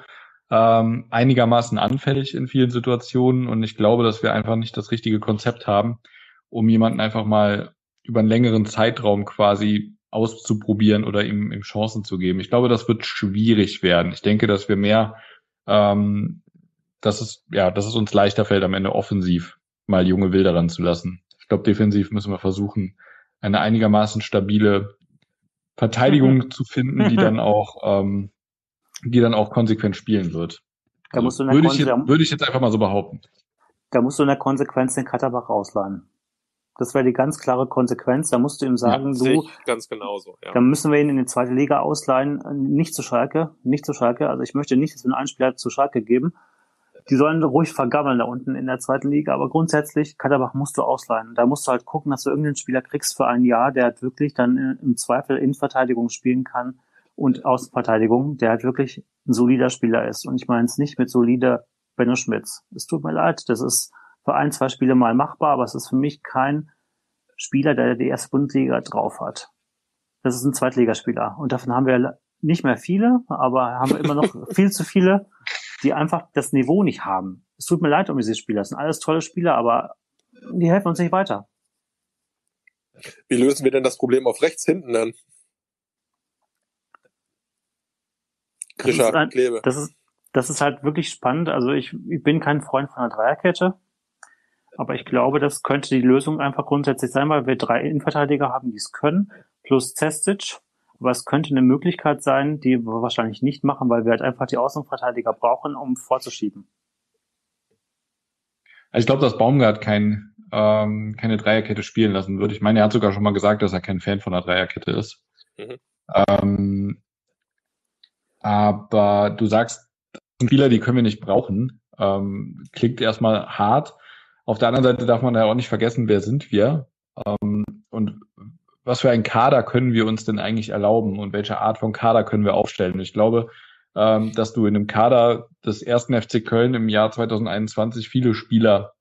ähm, einigermaßen anfällig in vielen Situationen und ich glaube, dass wir einfach nicht das richtige Konzept haben, um jemanden einfach mal über einen längeren Zeitraum quasi auszuprobieren oder ihm, ihm Chancen zu geben. Ich glaube, das wird schwierig werden. Ich denke, dass wir mehr, ähm, dass es, ja, dass es uns leichter fällt, am Ende offensiv mal junge Wilder ranzulassen. Ich glaube, defensiv müssen wir versuchen, eine einigermaßen stabile Verteidigung zu finden, die dann auch, ähm, die dann auch konsequent spielen wird. Da musst du in der würde, ich jetzt, würde ich jetzt einfach mal so behaupten. Da musst du in der Konsequenz den Katterbach ausleihen. Das wäre die ganz klare Konsequenz. Da musst du ihm sagen, Sehe du, ganz genauso. Ja. dann müssen wir ihn in die zweite Liga ausleihen, nicht zu Schalke, nicht zu Schalke. Also ich möchte nicht, dass wir einen Spieler zu Schalke geben. Die sollen ruhig vergammeln da unten in der zweiten Liga, aber grundsätzlich, Katterbach musst du ausleihen. Da musst du halt gucken, dass du irgendeinen Spieler kriegst für ein Jahr, der halt wirklich dann äh, im Zweifel Innenverteidigung spielen kann und Außenverteidigung, der halt wirklich ein solider Spieler ist. Und ich meine es nicht mit solider Benno Schmitz. Es tut mir leid, das ist für ein, zwei Spiele mal machbar, aber es ist für mich kein Spieler, der die erste Bundesliga drauf hat. Das ist ein Zweitligaspieler. Und davon haben wir nicht mehr viele, aber haben wir immer noch viel zu viele, die einfach das Niveau nicht haben. Es tut mir leid um diese Spieler. Das sind alles tolle Spieler, aber die helfen uns nicht weiter. Wie lösen wir denn das Problem auf rechts hinten dann? Das ist, Krischer, ein, Klebe. das, ist, das ist halt wirklich spannend. Also ich, ich bin kein Freund von einer Dreierkette, aber ich glaube, das könnte die Lösung einfach grundsätzlich sein, weil wir drei Innenverteidiger haben, die es können, plus Cestic. Es könnte eine Möglichkeit sein, die wir wahrscheinlich nicht machen, weil wir halt einfach die Außenverteidiger brauchen, um vorzuschieben. Also ich glaube, dass Baumgart kein, ähm, keine Dreierkette spielen lassen würde. Ich meine, er hat sogar schon mal gesagt, dass er kein Fan von einer Dreierkette ist. Mhm. Ähm, aber du sagst, Spieler, die können wir nicht brauchen. Ähm, klingt erstmal hart. Auf der anderen Seite darf man ja auch nicht vergessen, wer sind wir ähm, und was für ein Kader können wir uns denn eigentlich erlauben und welche Art von Kader können wir aufstellen. Ich glaube, ähm, dass du in einem Kader des ersten FC Köln im Jahr 2021 viele Spieler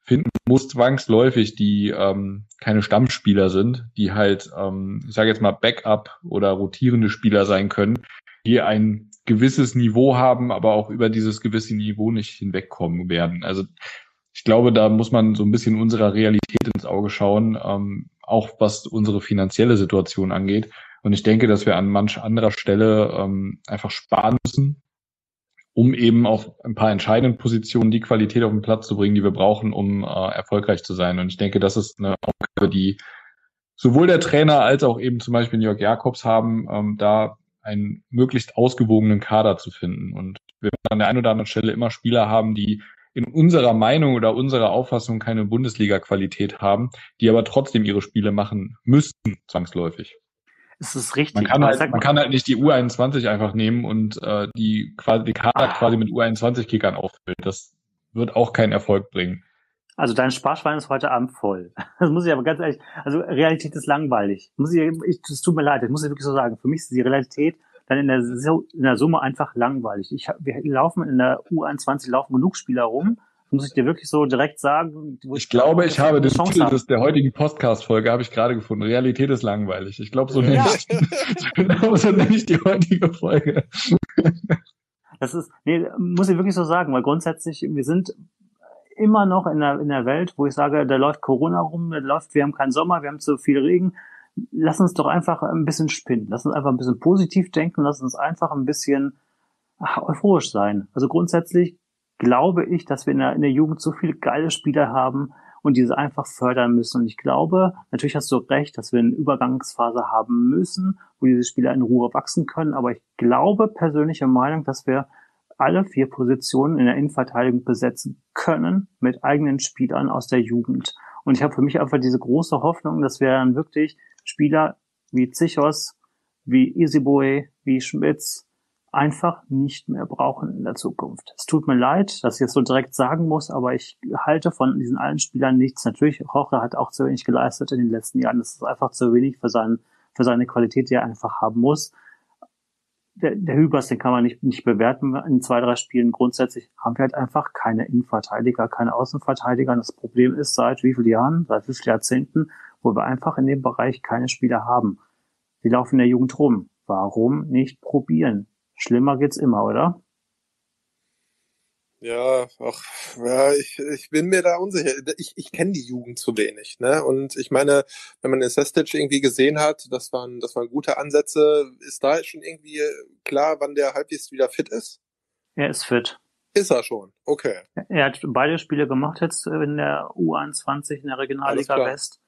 finden musst, zwangsläufig, die ähm, keine Stammspieler sind, die halt, ähm, ich sage jetzt mal, Backup oder rotierende Spieler sein können, die ein gewisses Niveau haben, aber auch über dieses gewisse Niveau nicht hinwegkommen werden. Also ich glaube, da muss man so ein bisschen unserer Realität ins Auge schauen, ähm, auch was unsere finanzielle Situation angeht. Und ich denke, dass wir an manch anderer Stelle ähm, einfach sparen müssen, um eben auf ein paar entscheidenden Positionen die Qualität auf den Platz zu bringen, die wir brauchen, um äh, erfolgreich zu sein. Und ich denke, das ist eine Aufgabe, die sowohl der Trainer als auch eben zum Beispiel Jörg Jakobs haben, ähm, da einen möglichst ausgewogenen Kader zu finden. Und wir werden an der einen oder anderen Stelle immer Spieler haben, die in unserer Meinung oder unserer Auffassung keine Bundesliga-Qualität haben, die aber trotzdem ihre Spiele machen müssten, zwangsläufig. Es ist richtig. Man kann, halt, man mal- kann halt nicht die U21 einfach nehmen und äh, die quasi die Kader Ah. quasi mit U21-Kickern auffüllen. Das wird auch keinen Erfolg bringen. Also dein Sparschwein ist heute Abend voll. Das muss ich aber ganz ehrlich, also Realität ist langweilig. Muss ich, ich das tut mir leid, das muss ich wirklich so sagen. Für mich ist die Realität dann in der, in der Summe einfach langweilig. Ich, wir laufen in der U21 laufen genug Spieler rum. Das muss ich dir wirklich so direkt sagen. ich, ich glaube, ich habe den Titel des, der heutigen Podcast-Folge habe ich gerade gefunden. Realität ist langweilig. Ich glaube, so ja. ich, genau so nenne ich die heutige Folge. Das ist, nee, muss ich wirklich so sagen, weil grundsätzlich, wir sind immer noch in der, in der Welt, wo ich sage, da läuft Corona rum, da läuft, wir haben keinen Sommer, wir haben zu viel Regen. Lass uns doch einfach ein bisschen spinnen. Lass uns einfach ein bisschen positiv denken. Lass uns einfach ein bisschen ach, euphorisch sein. Also grundsätzlich glaube ich, dass wir in der, in der Jugend so viele geile Spieler haben und diese einfach fördern müssen. Und ich glaube, natürlich hast du recht, dass wir eine Übergangsphase haben müssen, wo diese Spieler in Ruhe wachsen können. Aber ich glaube persönliche Meinung, dass wir alle vier Positionen in der Innenverteidigung besetzen können mit eigenen Spielern aus der Jugend. Und ich habe für mich einfach diese große Hoffnung, dass wir dann wirklich Spieler wie Zichos, wie Isiboe, wie Schmitz einfach nicht mehr brauchen in der Zukunft. Es tut mir leid, dass ich es so direkt sagen muss, aber ich halte von diesen allen Spielern nichts. Natürlich, Roche hat auch zu wenig geleistet in den letzten Jahren. Das ist einfach zu wenig für, seinen, für seine Qualität, die er einfach haben muss der, der Hübers, den kann man nicht, nicht bewerten in zwei, drei Spielen. Grundsätzlich haben wir halt einfach keine Innenverteidiger, keine Außenverteidiger. Und das Problem ist seit wie vielen Jahren, seit wie vielen Jahrzehnten, wo wir einfach in dem Bereich keine Spieler haben. Die laufen in der Jugend rum. Warum nicht probieren? Schlimmer geht's immer, oder? Ja, ach, ja, ich, ich bin mir da unsicher. Ich, ich kenne die Jugend zu wenig, ne? Und ich meine, wenn man den Sestic irgendwie gesehen hat, das waren, das waren gute Ansätze, ist da schon irgendwie klar, wann der halbwegs wieder fit ist? Er ist fit. Ist er schon, okay. Er hat beide Spiele gemacht jetzt in der U21 in der Regionalliga West.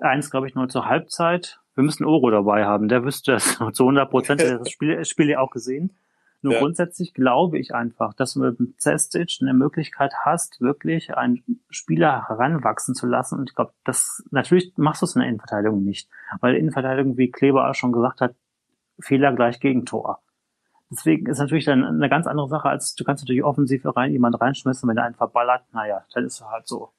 Eins, glaube ich, nur zur Halbzeit. Wir müssen Oro dabei haben. Der wüsste das zu 100 Prozent. Der hat das Spiel, das Spiel ja auch gesehen. Nur ja. grundsätzlich glaube ich einfach, dass du mit dem Zestic eine Möglichkeit hast, wirklich einen Spieler heranwachsen zu lassen. Und ich glaube, das natürlich machst du es in der Innenverteidigung nicht. Weil Innenverteidigung, wie Kleber auch schon gesagt hat, Fehler gleich Gegentor. Deswegen ist natürlich dann eine ganz andere Sache, als du kannst natürlich offensiv rein jemand reinschmissen, wenn er einen verballert, naja, dann ist er halt so.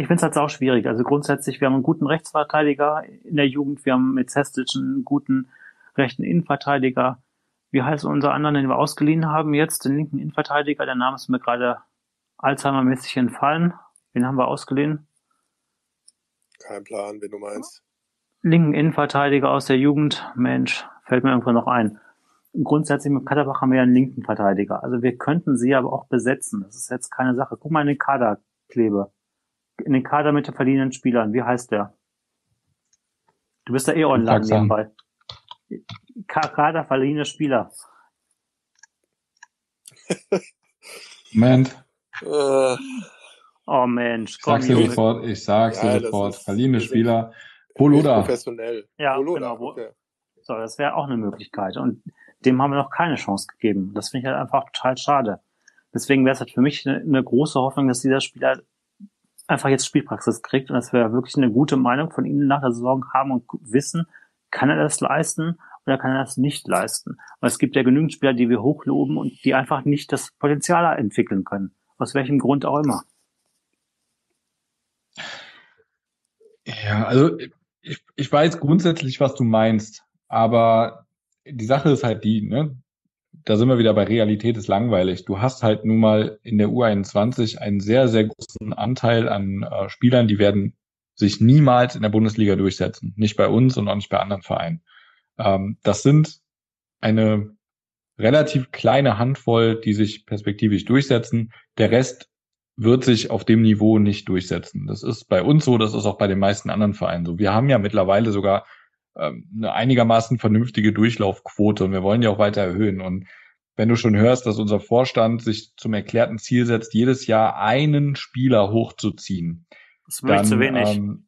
Ich finde es halt auch schwierig. Also grundsätzlich, wir haben einen guten Rechtsverteidiger in der Jugend, wir haben mit Zestic einen guten rechten Innenverteidiger wie heißt unser anderen, den wir ausgeliehen haben jetzt, den linken Innenverteidiger, der Name ist mir gerade Alzheimer-mäßig entfallen. Wen haben wir ausgeliehen? Kein Plan, wen du meinst. Linken Innenverteidiger aus der Jugend, Mensch, fällt mir irgendwann noch ein. Grundsätzlich mit Katterbach haben wir ja einen linken Verteidiger. Also wir könnten sie aber auch besetzen. Das ist jetzt keine Sache. Guck mal in den Kaderklebe. In den Kader mit den verdienenden Spielern. Wie heißt der? Du bist da eh online nebenbei. Kader verliehene Spieler. Moment. Oh Mensch, komm, ich sag's dir sofort, ich sag's dir sofort. Verliehene Spieler. Poloda. Professionell. Ja, Poloda, genau. Okay. So, das wäre auch eine Möglichkeit. Und dem haben wir noch keine Chance gegeben. Das finde ich halt einfach total schade. Deswegen wäre es halt für mich eine, eine, große Hoffnung, dass dieser Spieler einfach jetzt Spielpraxis kriegt und dass wir wirklich eine gute Meinung von ihm nach der Saison haben und wissen, kann er das leisten oder kann er das nicht leisten? Weil es gibt ja genügend Spieler, die wir hochloben und die einfach nicht das Potenzial entwickeln können. Aus welchem Grund auch immer. Ja, also ich, ich weiß grundsätzlich, was du meinst, aber die Sache ist halt die, ne? Da sind wir wieder bei Realität ist langweilig. Du hast halt nun mal in der U21 einen sehr, sehr großen Anteil an äh, Spielern, die werden sich niemals in der Bundesliga durchsetzen. Nicht bei uns und auch nicht bei anderen Vereinen. Ähm, das sind eine relativ kleine Handvoll, die sich perspektivisch durchsetzen. Der Rest wird sich auf dem Niveau nicht durchsetzen. Das ist bei uns so, das ist auch bei den meisten anderen Vereinen so. Wir haben ja mittlerweile sogar ähm, eine einigermaßen vernünftige Durchlaufquote und wir wollen die auch weiter erhöhen. Und wenn du schon hörst, dass unser Vorstand sich zum erklärten Ziel setzt, jedes Jahr einen Spieler hochzuziehen, das ist dann, zu wenig. Ähm,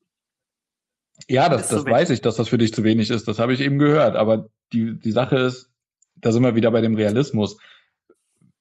ja, das, das weiß ich, dass das für dich zu wenig ist. Das habe ich eben gehört. Aber die, die Sache ist, da sind wir wieder bei dem Realismus.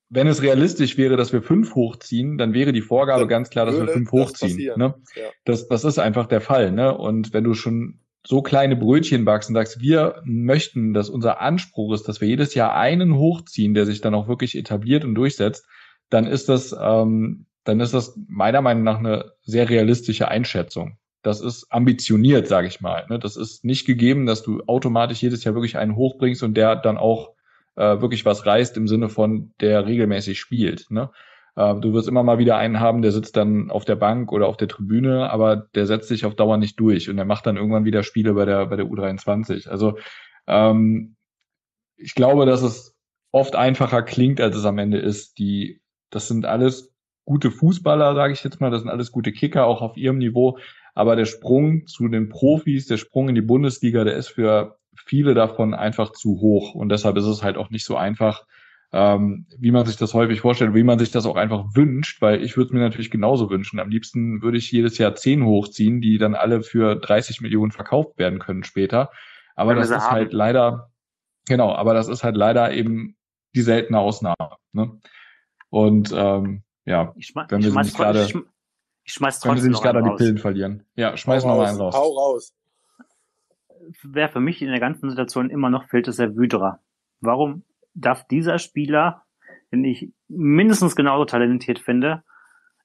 Wenn es realistisch wäre, dass wir fünf hochziehen, dann wäre die Vorgabe dann ganz klar, dass wir fünf hochziehen. Ne? Ja. Das, das ist einfach der Fall. Ne? Und wenn du schon so kleine Brötchen backst und sagst, wir möchten, dass unser Anspruch ist, dass wir jedes Jahr einen hochziehen, der sich dann auch wirklich etabliert und durchsetzt, dann ist das ähm, dann ist das meiner Meinung nach eine sehr realistische Einschätzung. Das ist ambitioniert, sage ich mal. Ne? Das ist nicht gegeben, dass du automatisch jedes Jahr wirklich einen hochbringst und der dann auch äh, wirklich was reißt im Sinne von, der regelmäßig spielt. Ne? Äh, du wirst immer mal wieder einen haben, der sitzt dann auf der Bank oder auf der Tribüne, aber der setzt sich auf Dauer nicht durch und der macht dann irgendwann wieder Spiele bei der, bei der U23. Also ähm, ich glaube, dass es oft einfacher klingt, als es am Ende ist. Die, das sind alles gute Fußballer, sage ich jetzt mal, das sind alles gute Kicker, auch auf ihrem Niveau. Aber der Sprung zu den Profis, der Sprung in die Bundesliga, der ist für viele davon einfach zu hoch. Und deshalb ist es halt auch nicht so einfach, ähm, wie man sich das häufig vorstellt, wie man sich das auch einfach wünscht, weil ich würde es mir natürlich genauso wünschen. Am liebsten würde ich jedes Jahr zehn hochziehen, die dann alle für 30 Millionen verkauft werden können später. Aber das ist haben. halt leider, genau, aber das ist halt leider eben die seltene Ausnahme. Ne? Und ähm, ja, ich schmeiß, wenn wir ich nicht gerade, ich, ich schmeiß wenn wir nicht gerade die Pillen verlieren. Ja, schmeiß noch mal einen raus. Hau raus. Wer für mich in der ganzen Situation immer noch fehlt, ist der Wydra. Warum darf dieser Spieler, den ich mindestens genauso talentiert finde,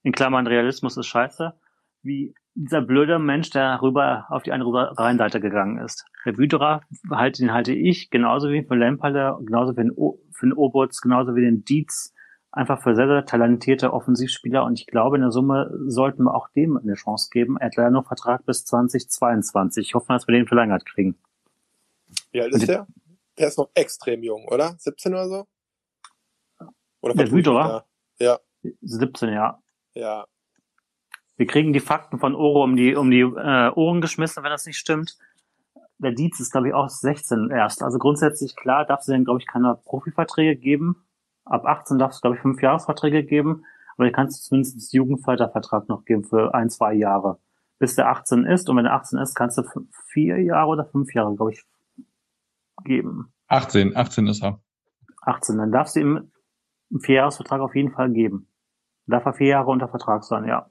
in Klammern Realismus ist scheiße, wie dieser blöde Mensch, der rüber auf die andere Rheinseite gegangen ist. Der Wüderer, halt, den halte ich genauso wie für Lemperle, genauso wie den, o für den Oberts, genauso wie den Dietz, einfach für sehr, sehr talentierte Offensivspieler. Und ich glaube, in der Summe sollten wir auch dem eine Chance geben. Er hat leider nur Vertrag bis 2022. Ich hoffe, dass wir den verlängert kriegen. Wie alt ist der? Der ist noch extrem jung, oder? 17 oder so? Oder der Wüderer? Ja. 17, ja. Ja. Wir kriegen die Fakten von Oro um die, um die äh, Ohren geschmissen, wenn das nicht stimmt. Der Dietz ist, glaube ich, auch 16 erst. Also grundsätzlich klar, darf es dann, glaube ich, keine Profiverträge geben. Ab 18 darf es, glaube ich, fünf Jahresverträge geben. Aber du kannst zumindest einen Jugendfördervertrag noch geben für ein, zwei Jahre. Bis der 18 ist. Und wenn er 18 ist, kannst du vier Jahre oder fünf Jahre, glaube ich, geben. 18, 18 ist er. 18, dann darfst du ihm einen Vierjahresvertrag auf jeden Fall geben. Darf er vier Jahre unter Vertrag sein, ja.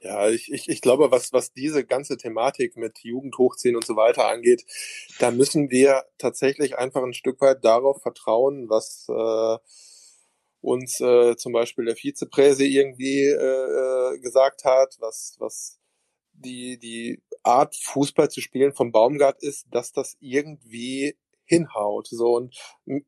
Ja, ich, ich, ich glaube, was, was diese ganze Thematik mit Jugend hochziehen und so weiter angeht, da müssen wir tatsächlich einfach ein Stück weit darauf vertrauen, was äh, uns äh, zum Beispiel der Vizepräse irgendwie äh, äh, gesagt hat, was, was die, die Art Fußball zu spielen vom Baumgart ist, dass das irgendwie hinhaut. So und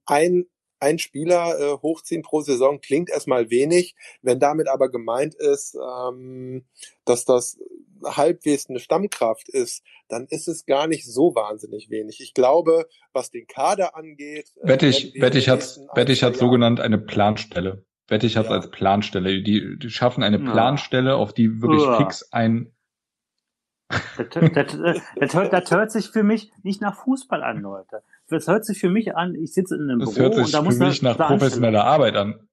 ein ein Spieler äh, hochziehen pro Saison klingt erstmal wenig. Wenn damit aber gemeint ist, ähm, dass das halbwegs eine Stammkraft ist, dann ist es gar nicht so wahnsinnig wenig. Ich glaube, was den Kader angeht. Äh, Wettig, Wettig hat, Wettig hat so genannt eine Planstelle. Wettig hat ja. als Planstelle. Die, die schaffen eine Planstelle, auf die wirklich Uah. fix ein das, das, das, hört, das hört sich für mich nicht nach Fußball an, Leute. Das hört sich für mich an, ich sitze in einem das Büro hört sich und da muss für mich nach professioneller Arbeit an.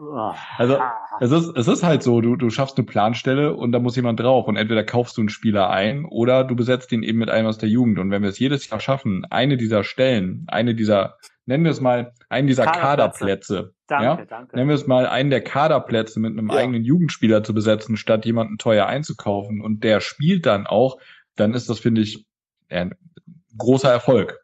Oh. Also es ist, es ist halt so, du, du schaffst eine Planstelle und da muss jemand drauf und entweder kaufst du einen Spieler ein oder du besetzt ihn eben mit einem aus der Jugend. Und wenn wir es jedes Jahr schaffen, eine dieser Stellen, eine dieser, nennen wir es mal, einen dieser Kaderplätze, Kaderplätze danke, ja? danke. nennen wir es mal, einen der Kaderplätze mit einem ja. eigenen Jugendspieler zu besetzen, statt jemanden teuer einzukaufen und der spielt dann auch, dann ist das, finde ich, ein großer Erfolg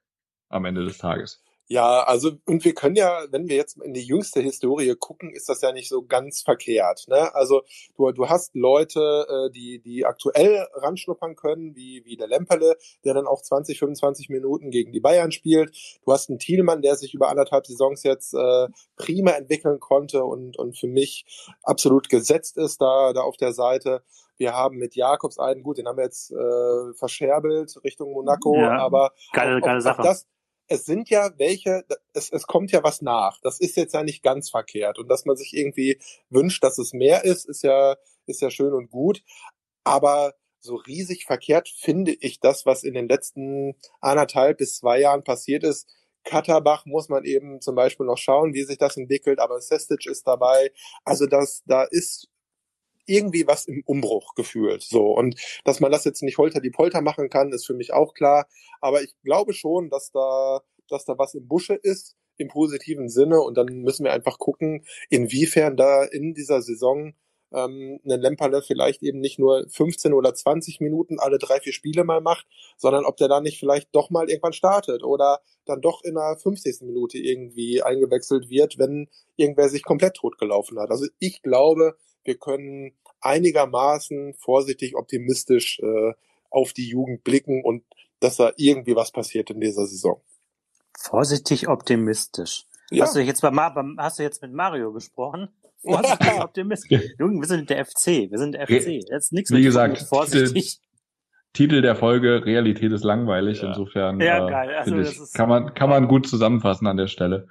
am Ende des Tages. Ja, also und wir können ja, wenn wir jetzt in die jüngste Historie gucken, ist das ja nicht so ganz verkehrt. Ne? Also du, du hast Leute, äh, die die aktuell ranschnuppern können, wie wie der Lemperle, der dann auch 20, 25 Minuten gegen die Bayern spielt. Du hast einen Thielmann, der sich über anderthalb Saisons jetzt äh, prima entwickeln konnte und und für mich absolut gesetzt ist da da auf der Seite. Wir haben mit Jakobs einen, gut, den haben wir jetzt äh, verscherbelt Richtung Monaco, ja, aber geile, geile Sache. das es sind ja welche, es, es kommt ja was nach. Das ist jetzt ja nicht ganz verkehrt. Und dass man sich irgendwie wünscht, dass es mehr ist, ist ja, ist ja schön und gut. Aber so riesig verkehrt finde ich das, was in den letzten anderthalb bis zwei Jahren passiert ist. Katterbach muss man eben zum Beispiel noch schauen, wie sich das entwickelt, aber Sestic ist dabei. Also das, da ist irgendwie was im Umbruch gefühlt. So. Und dass man das jetzt nicht holter die Polter machen kann, ist für mich auch klar. Aber ich glaube schon, dass da, dass da was im Busche ist, im positiven Sinne. Und dann müssen wir einfach gucken, inwiefern da in dieser Saison ähm, ein Lemperle vielleicht eben nicht nur 15 oder 20 Minuten alle drei, vier Spiele mal macht, sondern ob der dann nicht vielleicht doch mal irgendwann startet oder dann doch in der 50. Minute irgendwie eingewechselt wird, wenn irgendwer sich komplett totgelaufen hat. Also ich glaube, wir können einigermaßen vorsichtig optimistisch äh, auf die Jugend blicken und dass da irgendwie was passiert in dieser Saison. Vorsichtig optimistisch. Ja. Hast du jetzt bei Ma beim- hast du jetzt mit Mario gesprochen? Vorsichtig optimistisch. Jungen, wir sind der FC. Wir sind der FC. Jetzt nichts Wie mit gesagt, vorsichtig. Titel der Folge, Realität ist langweilig. Ja. Insofern Ja, äh, geil. Also, ich, ist- kann man kann man gut zusammenfassen an der Stelle.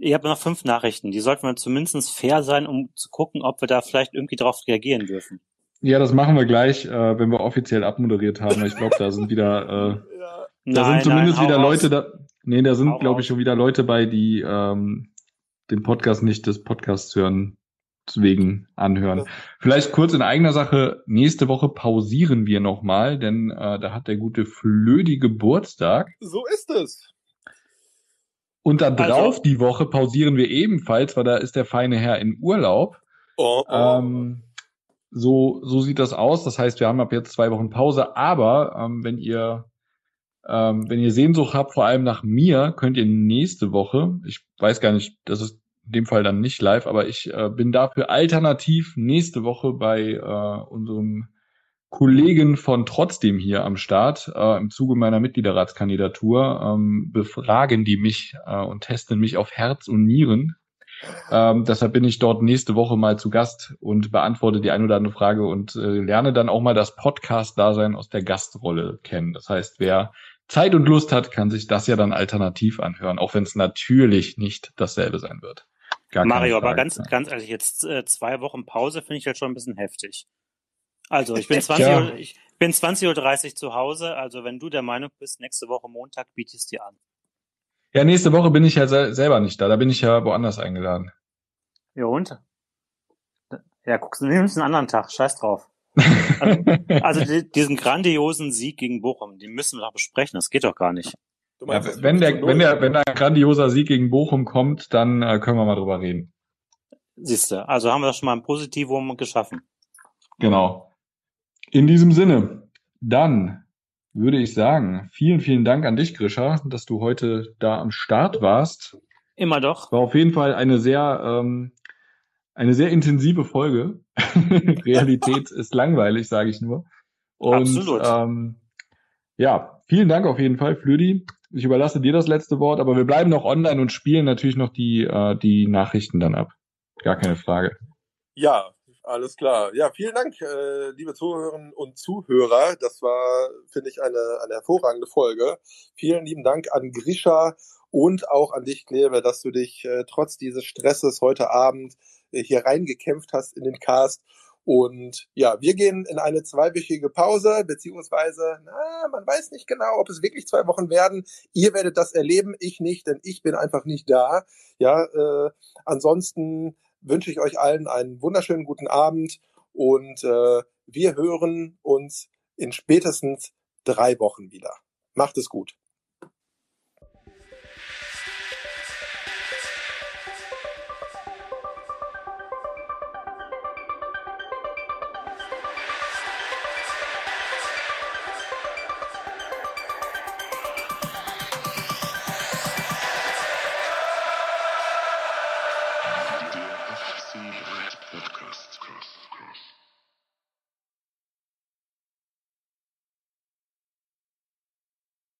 Ich habe noch fünf Nachrichten. Die sollten wir zumindest fair sein, um zu gucken, ob wir da vielleicht irgendwie drauf reagieren dürfen. Ja, das machen wir gleich, äh, wenn wir offiziell abmoderiert haben. Ich glaube, da sind wieder äh, Ja. da sind zumindest hau wieder. Leute da. Nee, da sind glaube ich schon wieder Leute bei, die ähm, den Podcast nicht des Podcasts hören wegen anhören. Vielleicht kurz in eigener Sache, nächste Woche pausieren wir nochmal, denn äh, da hat der gute Flödi Geburtstag. So ist es. Und da Also- drauf die Woche pausieren wir ebenfalls, weil da ist der feine Herr in Urlaub. Oh, oh. Ähm, so, so sieht das aus. Das heißt, wir haben ab jetzt zwei Wochen Pause. Aber ähm, wenn ihr ähm, wenn ihr Sehnsucht habt, vor allem nach mir, könnt ihr nächste Woche, ich weiß gar nicht, das ist in dem Fall dann nicht live, aber ich äh, bin dafür alternativ nächste Woche bei äh, unserem Kollegen von trotzdem hier am Start. Äh, Im Zuge meiner Mitgliederratskandidatur ähm, befragen die mich äh, und testen mich auf Herz und Nieren. Ähm, deshalb bin ich dort nächste Woche mal zu Gast und beantworte die ein oder andere Frage und äh, lerne dann auch mal das Podcast-Dasein aus der Gastrolle kennen. Das heißt, wer Zeit und Lust hat, kann sich das ja dann alternativ anhören, auch wenn es natürlich nicht dasselbe sein wird. Mario, aber ganz, ganz ehrlich, jetzt äh, zwei Wochen Pause finde ich jetzt schon ein bisschen heftig. Also, ich bin Ja. 20 Uhr, ich bin 20.30 Uhr zu Hause, also wenn du der Meinung bist, nächste Woche Montag biete ich es dir an. Ja, nächste Woche bin ich ja sel selber nicht da. Da bin ich ja woanders eingeladen. Ja, und? Ja, guckst du, nimmst einen anderen Tag, scheiß drauf. Also die, diesen grandiosen Sieg gegen Bochum, den müssen wir doch besprechen, das geht doch gar nicht. Du ja, meinst das wenn der, 5 zu wenn 0? der, wenn der grandioser Sieg gegen Bochum kommt, dann äh, können wir mal drüber reden. Siehst du, also haben wir schon mal ein Positivum geschaffen. Genau. In diesem Sinne, dann würde ich sagen, vielen, vielen Dank an dich, Grisha, dass du heute da am Start warst. Immer doch. War auf jeden Fall eine sehr, ähm, eine sehr intensive Folge. Realität ist langweilig, sage ich nur. Und Absolut. Ähm, ja, vielen Dank auf jeden Fall, Flödi. Ich überlasse dir das letzte Wort, aber wir bleiben noch online und spielen natürlich noch die, äh, die Nachrichten dann ab. Gar keine Frage. Ja, alles klar. Ja, vielen Dank, äh, liebe Zuhörerinnen und Zuhörer. Das war, finde ich, eine, eine hervorragende Folge. Vielen lieben Dank an Grisha und auch an dich, Kleve, dass du dich äh, trotz dieses Stresses heute Abend äh, hier reingekämpft hast in den Cast. Und ja, wir gehen in eine zweiwöchige Pause, beziehungsweise, na, man weiß nicht genau, ob es wirklich zwei Wochen werden. Ihr werdet das erleben, ich nicht, denn ich bin einfach nicht da. Ja, äh, ansonsten wünsche ich euch allen einen wunderschönen guten Abend und äh, wir hören uns in spätestens drei Wochen wieder. Macht es gut.